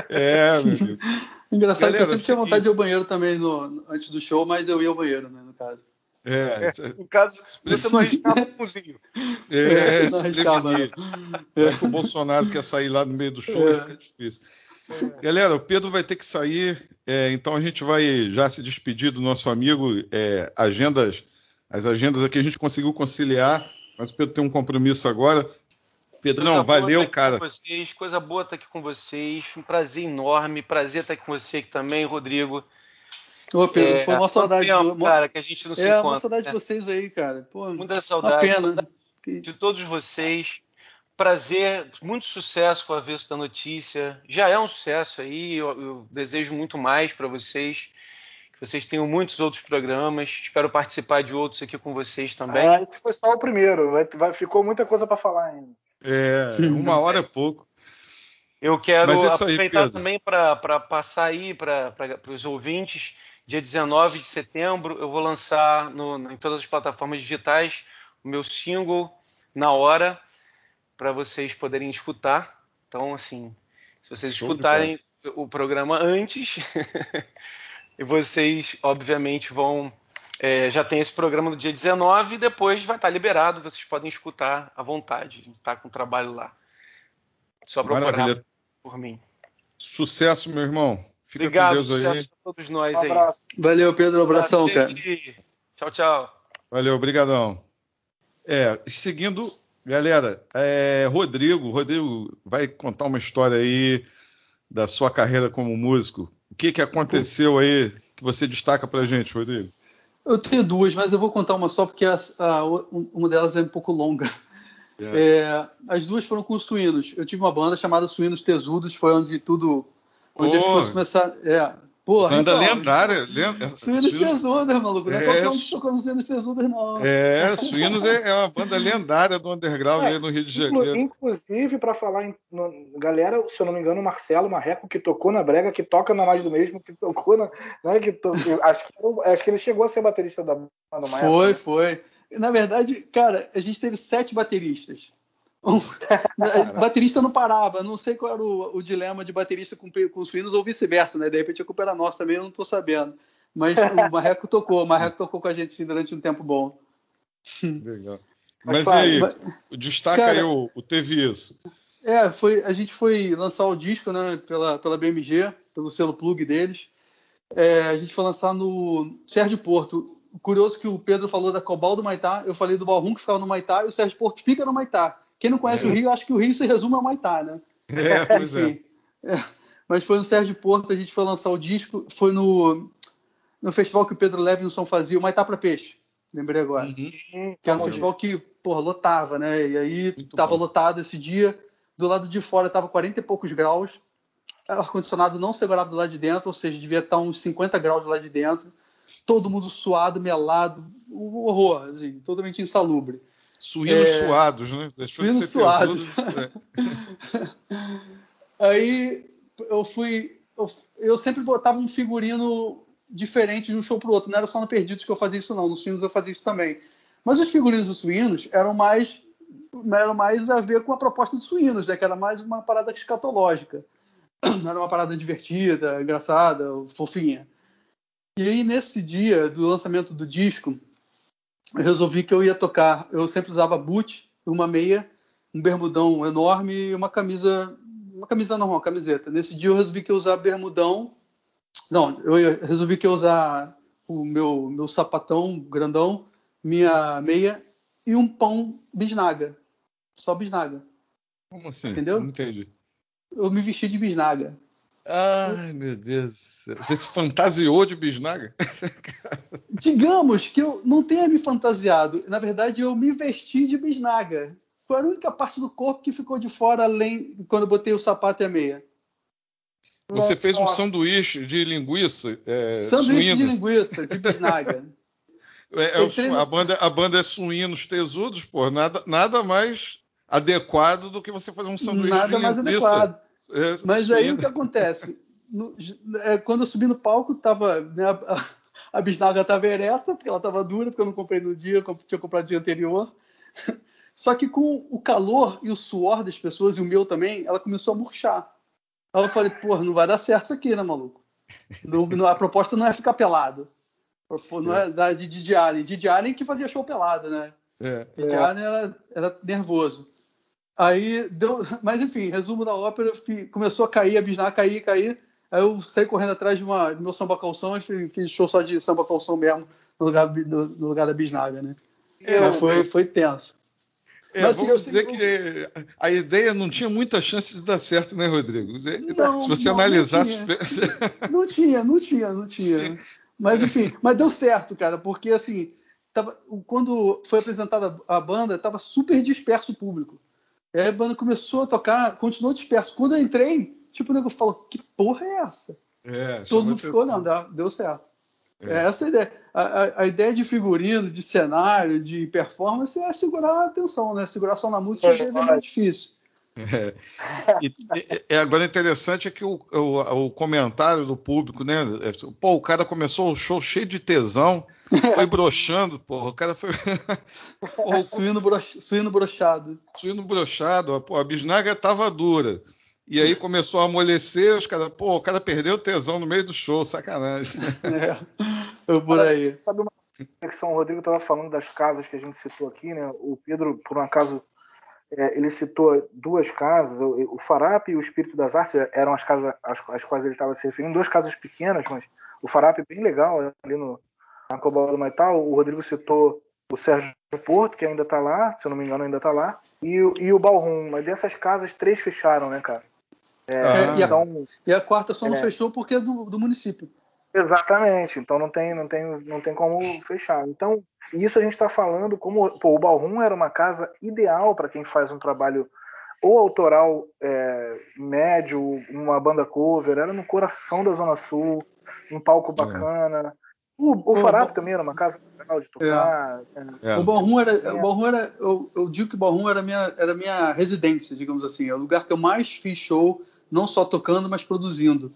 É, meu amigo. Engraçado Galera, que eu sempre tinha seguinte. vontade de ir ao banheiro também no- antes do show, mas eu ia ao banheiro, né, no caso. É, No caso, você não arriscava um punzinho. é, não se arriscava. É. Vai que o Bolsonaro quer sair lá no meio do show, É. fica difícil. Galera, o Pedro vai ter que sair, é, então a gente vai já se despedir do nosso amigo. é, agendas, as agendas aqui a gente conseguiu conciliar, mas o Pedro tem um compromisso agora. Pedrão, valeu, tá cara. Com vocês, coisa boa estar aqui com vocês. Um prazer enorme. Prazer estar aqui com você aqui também, Rodrigo. Ô, Pedro, É, foi uma saudade. tempo, uma- cara, que a gente não se é, uma encontra. saudade né? de vocês aí, cara. Pô, Muita uma saudade. pena. Que- de todos vocês. Prazer, muito sucesso com o Avesso da Notícia. Já é um sucesso aí, eu, eu desejo muito mais para vocês. Que vocês tenham muitos outros programas. Espero participar de outros aqui com vocês também. Ah, esse foi só o primeiro. Vai, vai- ficou muita coisa para falar ainda. É, uma hora é pouco. Eu quero é aí, aproveitar Pedro. também para passar aí para os ouvintes. Dia 19 de setembro, eu vou lançar no- em todas as plataformas digitais o meu single Na Hora, para vocês poderem escutar. Então, assim, se vocês Show escutarem o programa antes, e vocês, obviamente, vão. é, já tem esse programa no dia 19 e depois vai estar liberado, vocês podem escutar à vontade. A gente está com o trabalho lá. Só procurar Maravilha. por mim. Sucesso, meu irmão. Fica Obrigado, com Deus aí. sucesso a todos nós Um aí. Valeu, Pedro. Um abração, cara. Gente, Tchau, tchau. Valeu, brigadão. É, seguindo, galera, é, Rodrigo, Rodrigo vai contar uma história aí da sua carreira como músico. O que que aconteceu aí que você destaca pra gente, Rodrigo? Eu tenho duas, mas eu vou contar uma só porque a- a- uma delas é um pouco longa. É, as duas foram com os suínos. Eu tive uma banda chamada Suínos Tesudos, foi onde tudo. Onde as Pô. coisas começaram. É, porra, Banda então, lendária. lenda- Suínos Suínos- Tesudos, maluco. Não é É, qualquer um que tocou no Suínos Tesudos, não. É, Suínos é, é uma banda lendária do underground É, aí no Rio de Janeiro. Inclusive, para falar em no- galera, se eu não me engano, o Marcelo Marreco, que tocou na Brega, que toca na Mais do Mesmo, que tocou na. Não é que to- acho, que, acho que ele chegou a ser baterista da banda Foi, época. foi. Na verdade, cara, a gente teve sete bateristas. Um- baterista não parava, não sei qual era o, o dilema de baterista com, com os suínos ou vice-versa, né? De repente a culpa era nossa também, eu não tô sabendo. Mas o Marreco tocou, o Marreco tocou com a gente sim durante um tempo bom. Legal. Mas, Mas aí, Mas- destaca Cara- aí o, o Teve Isso. É, foi, a gente foi lançar o disco né, pela, pela BMG, pelo selo plug deles. É, a gente foi lançar no Sérgio Porto. Curioso que o Pedro falou da Cobal do Maitá, eu falei do Balrum que ficava no Maitá e o Sérgio Porto fica no Maitá. Quem não conhece É. o Rio, acha que o Rio se resume ao Maitá, né? É, pois é. Enfim, é. Mas foi no Sérgio Porto, a gente foi lançar o disco, foi no, no festival que o Pedro Levinson fazia, o Maitá para Peixe, lembrei agora. Uhum. Hum, Que era um festival que, porra, lotava, né? E aí Muito tava bom. lotado esse dia. Do lado de fora tava 40 e poucos graus. ar-condicionado não segurava do lado de dentro, ou seja, devia estar uns 50 graus do lado de dentro, todo mundo suado, melado, um horror, assim, totalmente insalubre. Suínos é, suados, né? Deixou suínos suados. É. Aí eu fui. Eu, eu, sempre botava um figurino diferente de um show pro outro. Não era só no Perdidos que eu fazia isso, não. Nos suínos eu fazia isso também. Mas os figurinos dos suínos eram mais eram mais a ver com a proposta dos suínos, né? Que era mais uma parada escatológica. Era uma parada divertida, engraçada, fofinha. E aí, nesse dia do lançamento do disco, eu resolvi que eu ia tocar. Eu sempre usava boot, uma meia, um bermudão enorme e uma camisa, uma camisa normal, uma camiseta. Nesse dia eu resolvi que eu ia usar bermudão. Não, eu resolvi que eu ia usar o meu, meu sapatão grandão, minha meia e um pão bisnaga. Só bisnaga. Como assim? Entendeu? Não entendi. Eu me vesti de bisnaga. Ai, meu Deus. Você se fantasiou de bisnaga? Digamos que eu não tenha me fantasiado. Na verdade, eu me vesti de bisnaga. Foi a única parte do corpo que ficou de fora além quando eu botei o sapato e a meia. Você Nossa. fez um sanduíche de linguiça? É, sanduíche de linguiça, de bisnaga. é, é, a, banda, a banda é suínos tesudos, pô. Nada, nada mais adequado do que você fazer um sanduíche nada de linguiça. Nada mais adequado. É, Mas aí o que acontece? No, é, quando eu subi no palco, tava, né, a, a bisnaga estava ereta, porque ela estava dura, porque eu não comprei no dia, tinha comprado no dia anterior. Só que com o calor e o suor das pessoas, e o meu também, ela começou a murchar. Aí eu falei, porra, não vai dar certo isso aqui, né, maluco? Não, não, a proposta não é ficar pelado. Não é da de Didi Allen. Didi Allen que fazia show pelado, né? É. Didi é. Allen era, era nervoso. Aí deu, mas enfim, resumo da ópera, começou a cair, a bisnar, cair, cair. Aí eu saí correndo atrás de uma, do meu samba calção e fiz show só de samba calção mesmo, no lugar, no, no lugar da bisnaga, né? É, foi, foi tenso. É, Mas, assim, vamos dizer que a ideia não tinha muita chance de dar certo, né, Rodrigo? Não, Se você não, analisasse. Não tinha, não tinha, não tinha. Não tinha. Mas enfim, mas deu certo, cara, porque assim, tava, quando foi apresentada a banda, estava super disperso o público. Aí a banda começou a tocar, continuou disperso. Quando eu entrei, tipo, o nego falou: que porra é essa? É, Todo mundo ficou, não, deu certo. É. é essa a ideia. A, a, a, ideia de figurino, de cenário, de performance é segurar a atenção, né? Segurar só na música às vezes é muito difícil. É. E, e, agora interessante é que o, o, o, comentário do público, né? É, pô, o cara começou o show cheio de tesão, foi broxando, pô, o cara foi. pô, suíno, brox, suíno broxado. Suíno broxado, pô, a bisnaga tava dura. E aí começou a amolecer, os caras, pô, o cara perdeu o tesão no meio do show, sacanagem. É, eu por aí. Sabe uma conexão, o Rodrigo estava falando das casas que a gente citou aqui, né? O Pedro, por um acaso, é, ele citou duas casas, o, o Farap e o Espírito das Artes eram as casas às, às quais ele estava se referindo, duas casas pequenas, mas o Farap é bem legal, ali no, na Cobal do Maital. O Rodrigo citou o Sérgio Porto, que ainda está lá, se eu não me engano, ainda está lá, e, e o Balrum. Mas dessas casas, três fecharam, né, cara? É, ah. e, a, então, e, a, quarta só não é. fechou porque é do, do, município. Exatamente, então não tem, não, tem, não tem como fechar. Então, isso a gente está falando como pô, o Balrum era uma casa ideal para quem faz um trabalho ou autoral é, médio, uma banda cover, era no coração da Zona Sul, um palco é. bacana. O, o Farap também era uma casa legal de tocar. É. É. O Balrum era, o Balrum era eu, eu, digo que o Balrum era minha, era minha residência, digamos assim, é o lugar que eu mais fiz show não só tocando, mas produzindo.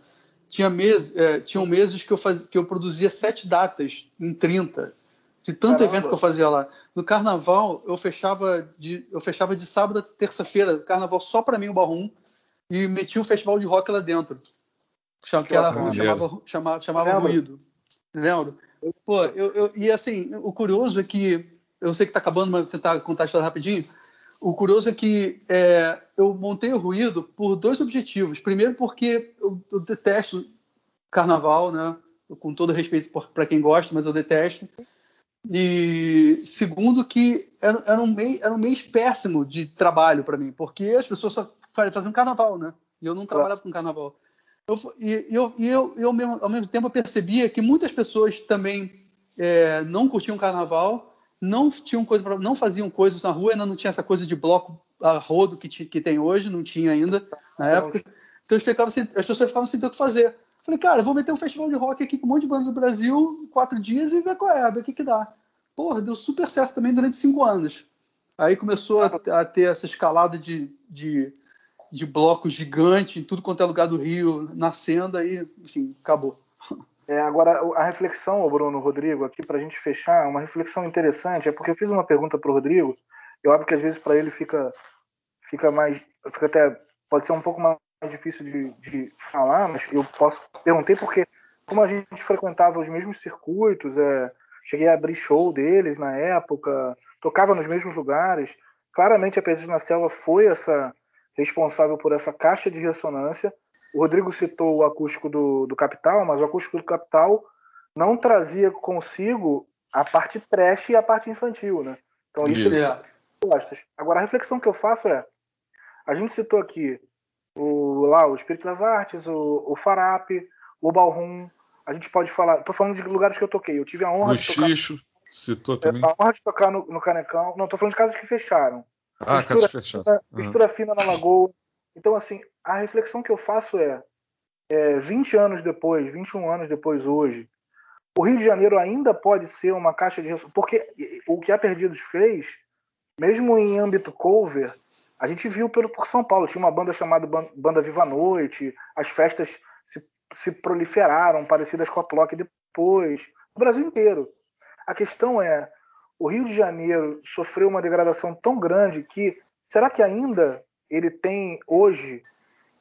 Tinha meses, é, tinham meses que eu, faz, que eu produzia sete datas em 30, de tanto Caramba. evento que eu fazia lá. No carnaval, eu fechava de, eu fechava de sábado a terça-feira, carnaval só para mim, o Barrum, e metia um festival de rock lá dentro. Que era, chamava, chamava, chamava Ruído. Lembro? Pô, eu, eu, e assim, o curioso é que, eu sei que está acabando, mas vou tentar contar a história rapidinho. O curioso é que é, eu montei o ruído por dois objetivos. Primeiro, porque eu, eu detesto carnaval, né? Com todo respeito para quem gosta, mas eu detesto. E segundo, que era, era, um, mês, era um mês péssimo de trabalho para mim, porque as pessoas só faziam carnaval, né? E eu não trabalhava com carnaval. Eu, e eu, e eu, eu mesmo, ao mesmo tempo eu percebia que muitas pessoas também é, não curtiam carnaval não tinham coisa pra, não faziam coisas na rua, ainda não tinha essa coisa de bloco a rodo que, que tem hoje, não tinha ainda na época. Então as pessoas ficavam sem ter o que fazer. Falei, cara, vou meter um festival de rock aqui com um monte de banda do Brasil, quatro dias e ver qual é, ver o que, que dá. Porra, deu super certo também durante cinco anos. Aí começou a, a ter essa escalada de, de, de blocos gigantes em tudo quanto é lugar do Rio, nascendo, aí, enfim, acabou. É, agora, a reflexão, Bruno, Rodrigo, aqui para a gente fechar, uma reflexão interessante, é porque eu fiz uma pergunta para o Rodrigo, e óbvio que às vezes para ele fica, fica mais, fica até, pode ser um pouco mais difícil de, de falar, mas eu posso, perguntei porque, como a gente frequentava os mesmos circuitos, é, cheguei a abrir show deles na época, tocava nos mesmos lugares, claramente a Perdidos na Selva foi essa responsável por essa caixa de ressonância, o Rodrigo citou o acústico do, do Capital, mas o acústico do Capital não trazia consigo a parte trash e a parte infantil, né? Então isso, isso. é. Agora a reflexão que eu faço é, a gente citou aqui o lá o Espírito das Artes, o, o Farap, o Balrum. A gente pode falar, estou falando de lugares que eu toquei. Eu tive a honra de tocar. Xixo, citou também. A honra de tocar no, no Canecão. Não, estou falando de casas que fecharam. Ah, casas fechadas. Mistura uhum. fina na Lagoa. Então, assim, a reflexão que eu faço é, é 20 anos depois, 21 anos depois hoje, o Rio de Janeiro ainda pode ser uma caixa de porque o que a Perdidos fez, mesmo em âmbito cover, a gente viu pelo por São Paulo, tinha uma banda chamada Banda Viva Noite, as festas se, se proliferaram, parecidas com a Plock depois, no Brasil inteiro. A questão é, o Rio de Janeiro sofreu uma degradação tão grande que será que ainda ele tem hoje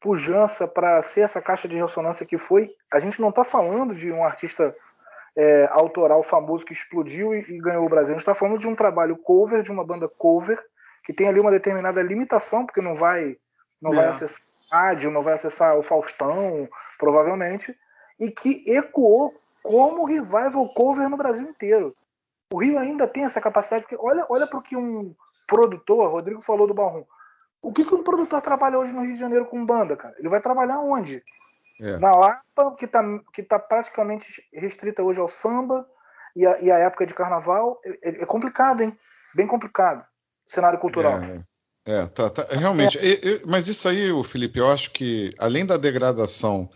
pujança para ser essa caixa de ressonância que foi. A gente não está falando de um artista é, autoral famoso que explodiu e, e ganhou o Brasil. A gente está falando de um trabalho cover, de uma banda cover, que tem ali uma determinada limitação, porque não vai, não é. vai acessar rádio, não vai acessar o Faustão, provavelmente, e que ecoou como revival cover no Brasil inteiro. O Rio ainda tem essa capacidade, porque olha, olha para o que um produtor, Rodrigo falou do Barrum, o que, que um produtor trabalha hoje no Rio de Janeiro com banda, cara? Ele vai trabalhar onde? É. Na Lapa, que está que tá praticamente restrita hoje ao samba e a, e a época de carnaval. É, é, complicado, hein? Bem complicado. Cenário cultural. É, é tá, tá, realmente. É. mas isso aí, Felipe, eu acho que além da degradação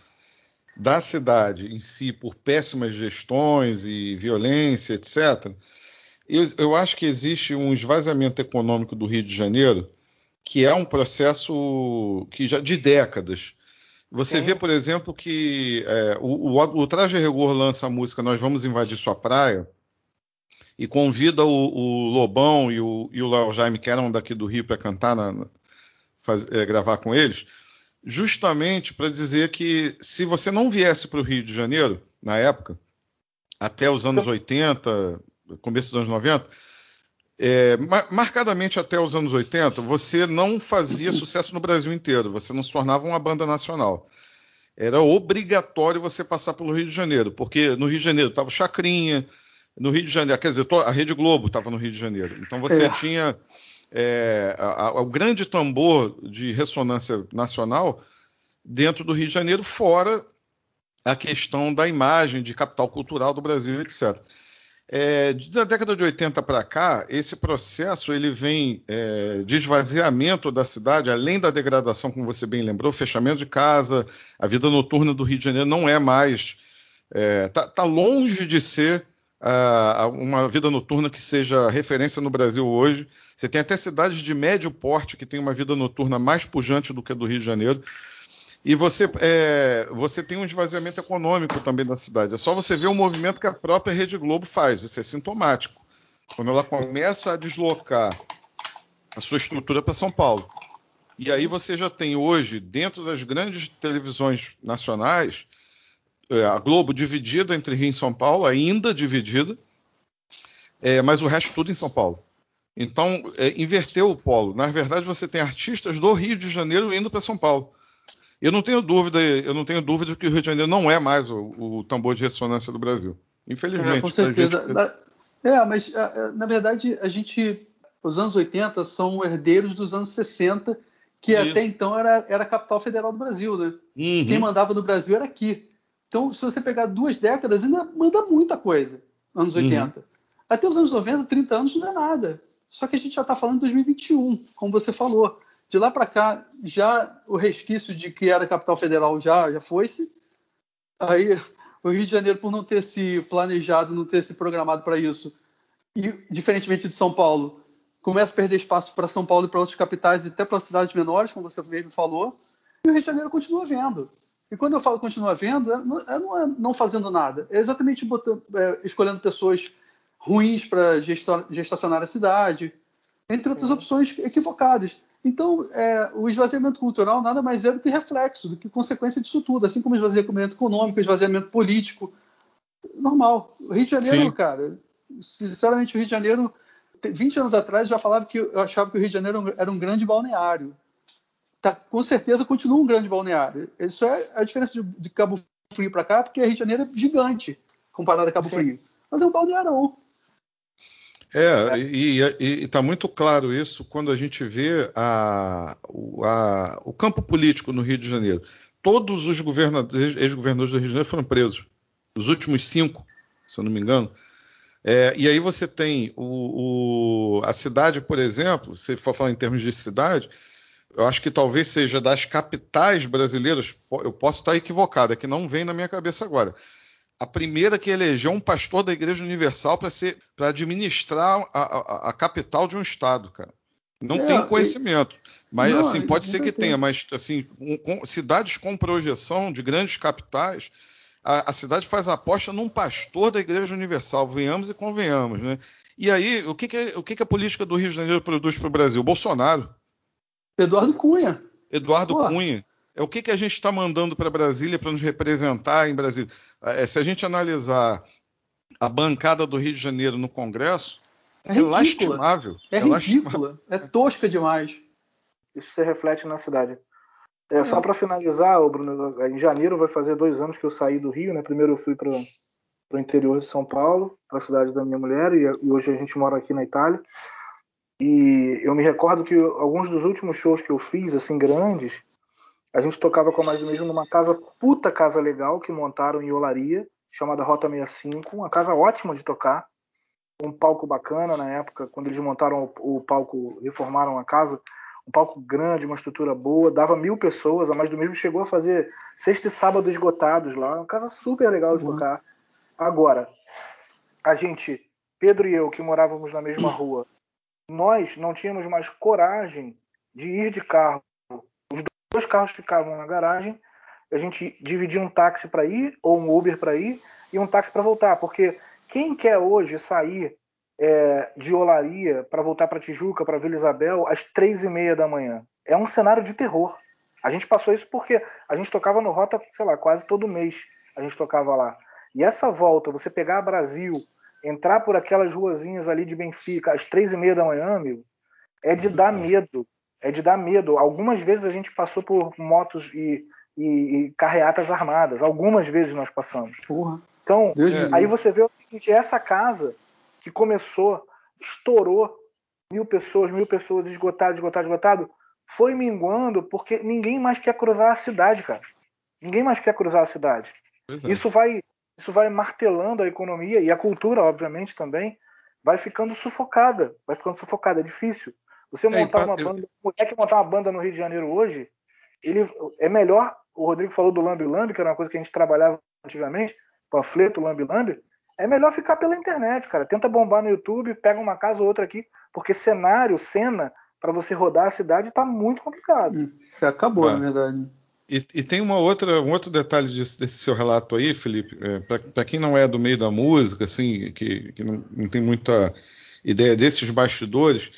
da cidade em si por péssimas gestões e violência, etc., eu, eu acho que existe um esvaziamento econômico do Rio de Janeiro que é um processo que já de décadas. Você Sim. vê, por exemplo, que é, o, o, o, Traje Rigor lança a música Nós Vamos Invadir Sua Praia e convida o, o Lobão e o, e o Léo Jaime, que eram daqui do Rio, para cantar, na, faz, é, gravar com eles, justamente para dizer que se você não viesse para o Rio de Janeiro, na época, até os anos 80, começo dos anos 90, é, marcadamente até os anos 80, você não fazia sucesso no Brasil inteiro, você não se tornava uma banda nacional. Era obrigatório você passar pelo Rio de Janeiro, porque no Rio de Janeiro estava Chacrinha, no Rio de Janeiro, quer dizer, a Rede Globo estava no Rio de Janeiro. Então você é. tinha é, a, a, o grande tambor de ressonância nacional dentro do Rio de Janeiro, fora a questão da imagem de capital cultural do Brasil, etc. É, da década de 80 para cá, esse processo ele vem é, de esvaziamento da cidade, além da degradação, como você bem lembrou, fechamento de casa, a vida noturna do Rio de Janeiro não é mais. Está é, tá, tá longe de ser uh, uma vida noturna que seja referência no Brasil hoje. Você tem até cidades de médio porte que têm uma vida noturna mais pujante do que a do Rio de Janeiro. E você, é, você tem um esvaziamento econômico também da cidade. É só você ver o movimento que a própria Rede Globo faz. Isso é sintomático. Quando ela começa a deslocar a sua estrutura para São Paulo. E aí você já tem hoje, dentro das grandes televisões nacionais, a Globo dividida entre Rio e São Paulo, ainda dividida, é, mas o resto tudo em São Paulo. Então, é, inverteu o polo. Na verdade, você tem artistas do Rio de Janeiro indo para São Paulo. Eu não tenho dúvida, eu não tenho dúvida de que o Rio de Janeiro não é mais o, o tambor de ressonância do Brasil. Infelizmente. É, com certeza. Gente... É, mas na verdade a gente, os anos 80 são herdeiros dos anos 60, que Isso. até então era, era a capital federal do Brasil, né? Uhum. Quem mandava no Brasil era aqui. Então, se você pegar duas décadas, ainda manda muita coisa, anos 80. Uhum. Até os anos 90, 30 anos não é nada. Só que a gente já está falando de 2021, como você falou De lá para cá, já o resquício de que era capital federal já, já foi-se. Aí o Rio de Janeiro, por não ter se planejado, não ter se programado para isso, e diferentemente de São Paulo, começa a perder espaço para São Paulo e para outras capitais, e até para cidades menores, como você mesmo falou, e o Rio de Janeiro continua vendo. E quando eu falo continua vendo, é, não, é, não, é não fazendo nada, é exatamente botando, é, escolhendo pessoas ruins para gestacionar a cidade, entre outras opções equivocadas. Então, é, o esvaziamento cultural nada mais é do que reflexo, do que consequência disso tudo, assim como o esvaziamento econômico, o esvaziamento político. Normal. O Rio de Janeiro, Sim. cara, sinceramente, o Rio de Janeiro, 20 anos atrás, já falava que eu achava que o Rio de Janeiro era um grande balneário. Tá, com certeza continua um grande balneário. Isso é a diferença de, de Cabo Frio para cá, porque o Rio de Janeiro é gigante comparado a Cabo Sim. Frio. Mas é um balnearão. É, e está muito claro isso quando a gente vê a, a, o campo político no Rio de Janeiro. Todos os governadores, ex-governadores do Rio de Janeiro foram presos. Os últimos cinco, se eu não me engano. É, e aí você tem o, o, a cidade, por exemplo, se for falar em termos de cidade, eu acho que talvez seja das capitais brasileiras, eu posso estar equivocado, é que não vem na minha cabeça agora a primeira que elegeu um pastor da Igreja Universal para ser para administrar a, a, a, capital de um estado, cara. Não é, tem conhecimento. Mas não, assim, pode ser que tenha, mas assim, com, com, cidades com projeção de grandes capitais, a, a, cidade faz aposta num pastor da Igreja Universal, venhamos e convenhamos, né? E aí, o que, que, o que, que a política do Rio de Janeiro produz para o Brasil? Bolsonaro. Eduardo Cunha. Eduardo Pô. Cunha. É o que, que a gente está mandando para Brasília para nos representar em Brasília. É, se a gente analisar a bancada do Rio de Janeiro no Congresso, é, é lastimável. É, é ridícula. É tosca demais. Isso se reflete na cidade. É, é. Só para finalizar, Bruno, em janeiro vai fazer dois anos que eu saí do Rio, né? Primeiro eu fui para o interior de São Paulo, para a cidade da minha mulher, e, e hoje a gente mora aqui na Itália. E eu me recordo que alguns dos últimos shows que eu fiz, assim, grandes, a gente tocava com a Mais do Mesmo numa casa, puta casa legal, que montaram em Olaria, chamada Rota 65, uma casa ótima de tocar, um palco bacana na época, quando eles montaram o, o palco, reformaram a casa, um palco grande, uma estrutura boa, dava mil pessoas, a Mais do Mesmo chegou a fazer sexta e sábado esgotados lá, uma casa super legal de uhum. tocar. Agora, a gente, Pedro e eu, que morávamos na mesma rua, nós não tínhamos mais coragem de ir de carro dois carros ficavam na garagem, a gente dividia um táxi para ir, ou um Uber para ir, e um táxi para voltar, porque quem quer hoje sair é, de Olaria para voltar para Tijuca, para Vila Isabel, às três e meia da manhã? É um cenário de terror. A gente passou isso porque a gente tocava no Rota, sei lá, quase todo mês a gente tocava lá. E essa volta, você pegar Brasil, entrar por aquelas ruazinhas ali de Benfica às três e meia da manhã, amigo, é de dar medo é de dar medo. Algumas vezes a gente passou por motos e, e, e carreatas armadas. Algumas vezes nós passamos. Porra. Então, é. aí você vê o seguinte: essa casa que começou, estourou mil pessoas, mil pessoas, esgotado, esgotado, esgotado, foi minguando porque ninguém mais quer cruzar a cidade, cara. Ninguém mais quer cruzar a cidade. É. Isso vai isso vai martelando a economia e a cultura, obviamente, também, vai ficando sufocada. Vai ficando sufocada, é difícil. Você é, montar é, uma banda, o moleque montar uma banda no Rio de Janeiro hoje, ele é melhor. O Rodrigo falou do Lambi Lambi, que era uma coisa que a gente trabalhava antigamente, panfleto Lambi Lambi. É melhor ficar pela internet, cara. Tenta bombar no YouTube, pega uma casa ou outra aqui, porque cenário, cena, para você rodar a cidade tá muito complicado. Hum, acabou, é. na verdade. E, e, tem uma outra, um outro detalhe desse, seu relato aí, Felipe. É, para quem não é do meio da música, assim, que, que não, não, tem muita ideia desses bastidores,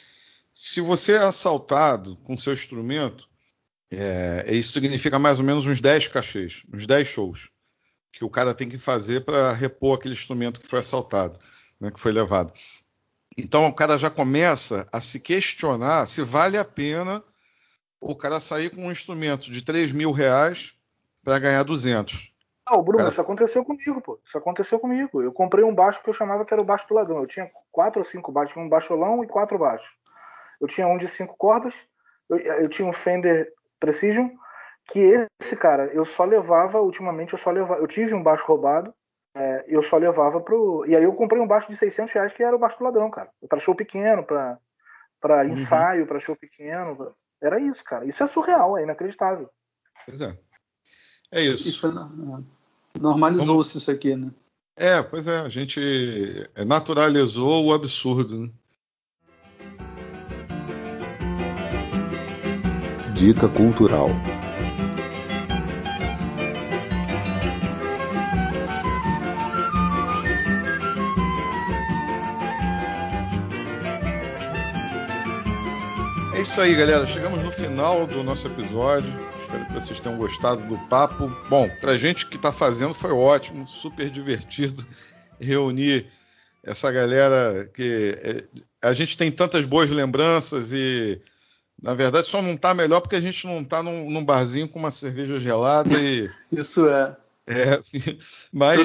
se você é assaltado com seu instrumento, é, isso significa mais ou menos uns 10 cachês, uns 10 shows que o cara tem que fazer para repor aquele instrumento que foi assaltado, né, que foi levado. Então o cara já começa a se questionar se vale a pena o cara sair com um instrumento de 3 mil reais para ganhar 200. Ah, Bruno, cara... isso aconteceu comigo, pô. Isso aconteceu comigo. Eu comprei um baixo que eu chamava que era o baixo do ladrão. Eu tinha quatro ou cinco baixos, um baixolão e quatro baixos. Eu tinha um de cinco cordas, eu, eu tinha um Fender Precision, que esse, cara, eu só levava, ultimamente eu só levava, eu tive um baixo roubado, é, eu só levava pro. E aí eu comprei um baixo de 600 reais que era o baixo do ladrão, cara. Para show pequeno, para uhum. ensaio, para show pequeno. Era isso, cara. Isso é surreal, é inacreditável. Pois é. É isso. isso Normalizou-se isso aqui, né? É, pois é, a gente naturalizou o absurdo, né? Dica cultural. Isso aí, galera. Chegamos no final do nosso episódio. Espero que vocês tenham gostado do papo. Bom, pra gente que tá fazendo foi ótimo, super divertido reunir essa galera que é, a gente tem tantas boas lembranças e na verdade só não tá melhor porque a gente não tá num, num barzinho com uma cerveja gelada e isso é é mas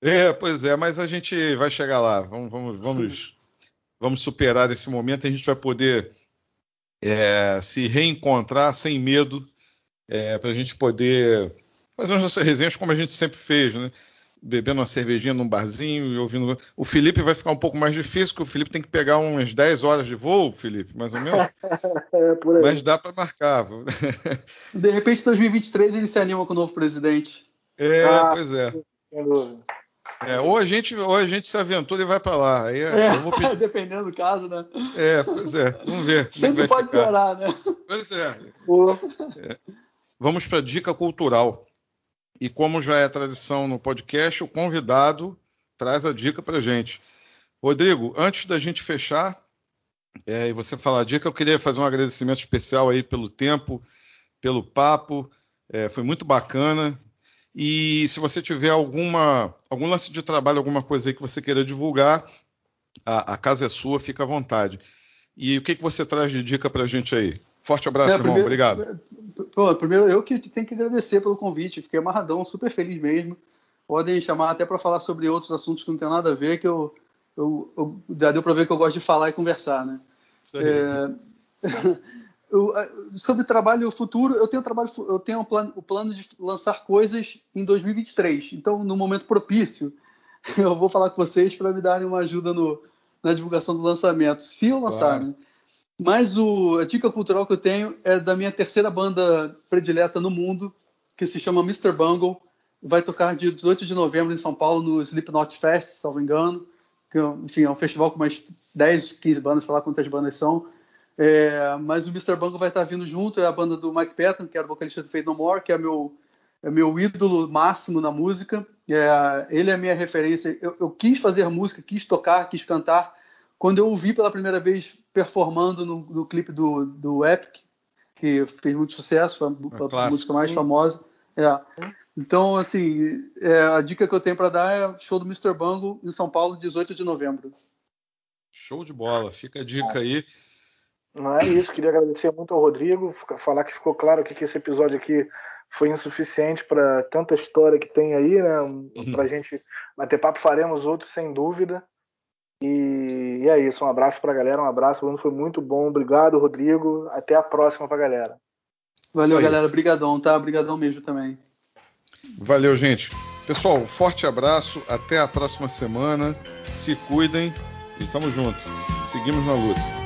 é, é, pois é mas a gente vai chegar lá vamos vamos vamos, vamos superar esse momento e a gente vai poder é, se reencontrar sem medo é, para a gente poder fazer as nossas resenhas como a gente sempre fez, né? Bebendo uma cervejinha num barzinho e ouvindo. O Felipe vai ficar um pouco mais difícil, porque o Felipe tem que pegar umas 10 horas de voo, Felipe, mais ou menos. é, Mas dá para marcar. De repente, em 2023, ele se anima com o novo presidente. É, ah, pois é. É, ou, a gente, ou a gente se aventura e vai para lá. Aí, é. Dependendo do caso, né? É, pois é. Vamos ver. É Sempre pode ficar. piorar, né? Pois é. é. Vamos para a dica cultural. E como já é tradição no podcast, o convidado traz a dica para gente. Rodrigo, antes da gente fechar é, e você falar a dica, eu queria fazer um agradecimento especial aí pelo tempo, pelo papo. É, foi muito bacana. E se você tiver alguma, algum lance de trabalho, alguma coisa aí que você queira divulgar, a, a casa é sua, fica à vontade. E o que, que você traz de dica para a gente aí? Forte abraço, é, irmão. Primeiro, Obrigado. Pô, primeiro, eu que tenho que agradecer pelo convite. Fiquei amarradão, super feliz mesmo. Podem chamar até para falar sobre outros assuntos que não tem nada a ver, que eu, eu, eu já deu para ver que eu gosto de falar e conversar, né? Isso aí. É... Eu, sobre trabalho futuro, eu tenho trabalho, eu tenho um plano, o plano de lançar coisas em 2023. Então, no momento propício, eu vou falar com vocês para me darem uma ajuda no, na divulgação do lançamento, se eu lançar. Claro. Né? Mas o, a dica cultural que eu tenho é da minha terceira banda predileta no mundo, que se chama Mr. Bungle. Vai tocar dia 18 de novembro em São Paulo no Slipknot Fest, salvo engano. Que, enfim, é um festival com mais 10, 15 bandas, sei lá quantas bandas são. É, mas o Mr. Bungle vai estar vindo junto, é a banda do Mike Patton, que era o vocalista do Fate No More, que é meu, é meu ídolo máximo na música. É, ele é a minha referência. Eu, eu, quis fazer música, quis tocar, quis cantar. Quando eu o vi pela primeira vez performando no, no clipe do, do Epic, que fez muito sucesso, a, a música mais famosa. É. Então, assim, é, a dica que eu tenho para dar é show do Mr. Bungle em São Paulo, 18 de novembro. Show de bola, fica a dica aí. Não é isso, queria agradecer muito ao Rodrigo, falar que ficou claro que esse episódio aqui foi insuficiente para tanta história que tem aí, né? Uhum. Para a gente bater papo, faremos outros sem dúvida. E, e é isso, um abraço para a galera, um abraço, Bruno, foi muito bom, obrigado, Rodrigo, até a próxima para a galera. Valeu, galera, brigadão, tá? Brigadão mesmo também. Valeu, gente. Pessoal, forte abraço, até a próxima semana, se cuidem e tamo junto. Seguimos na luta.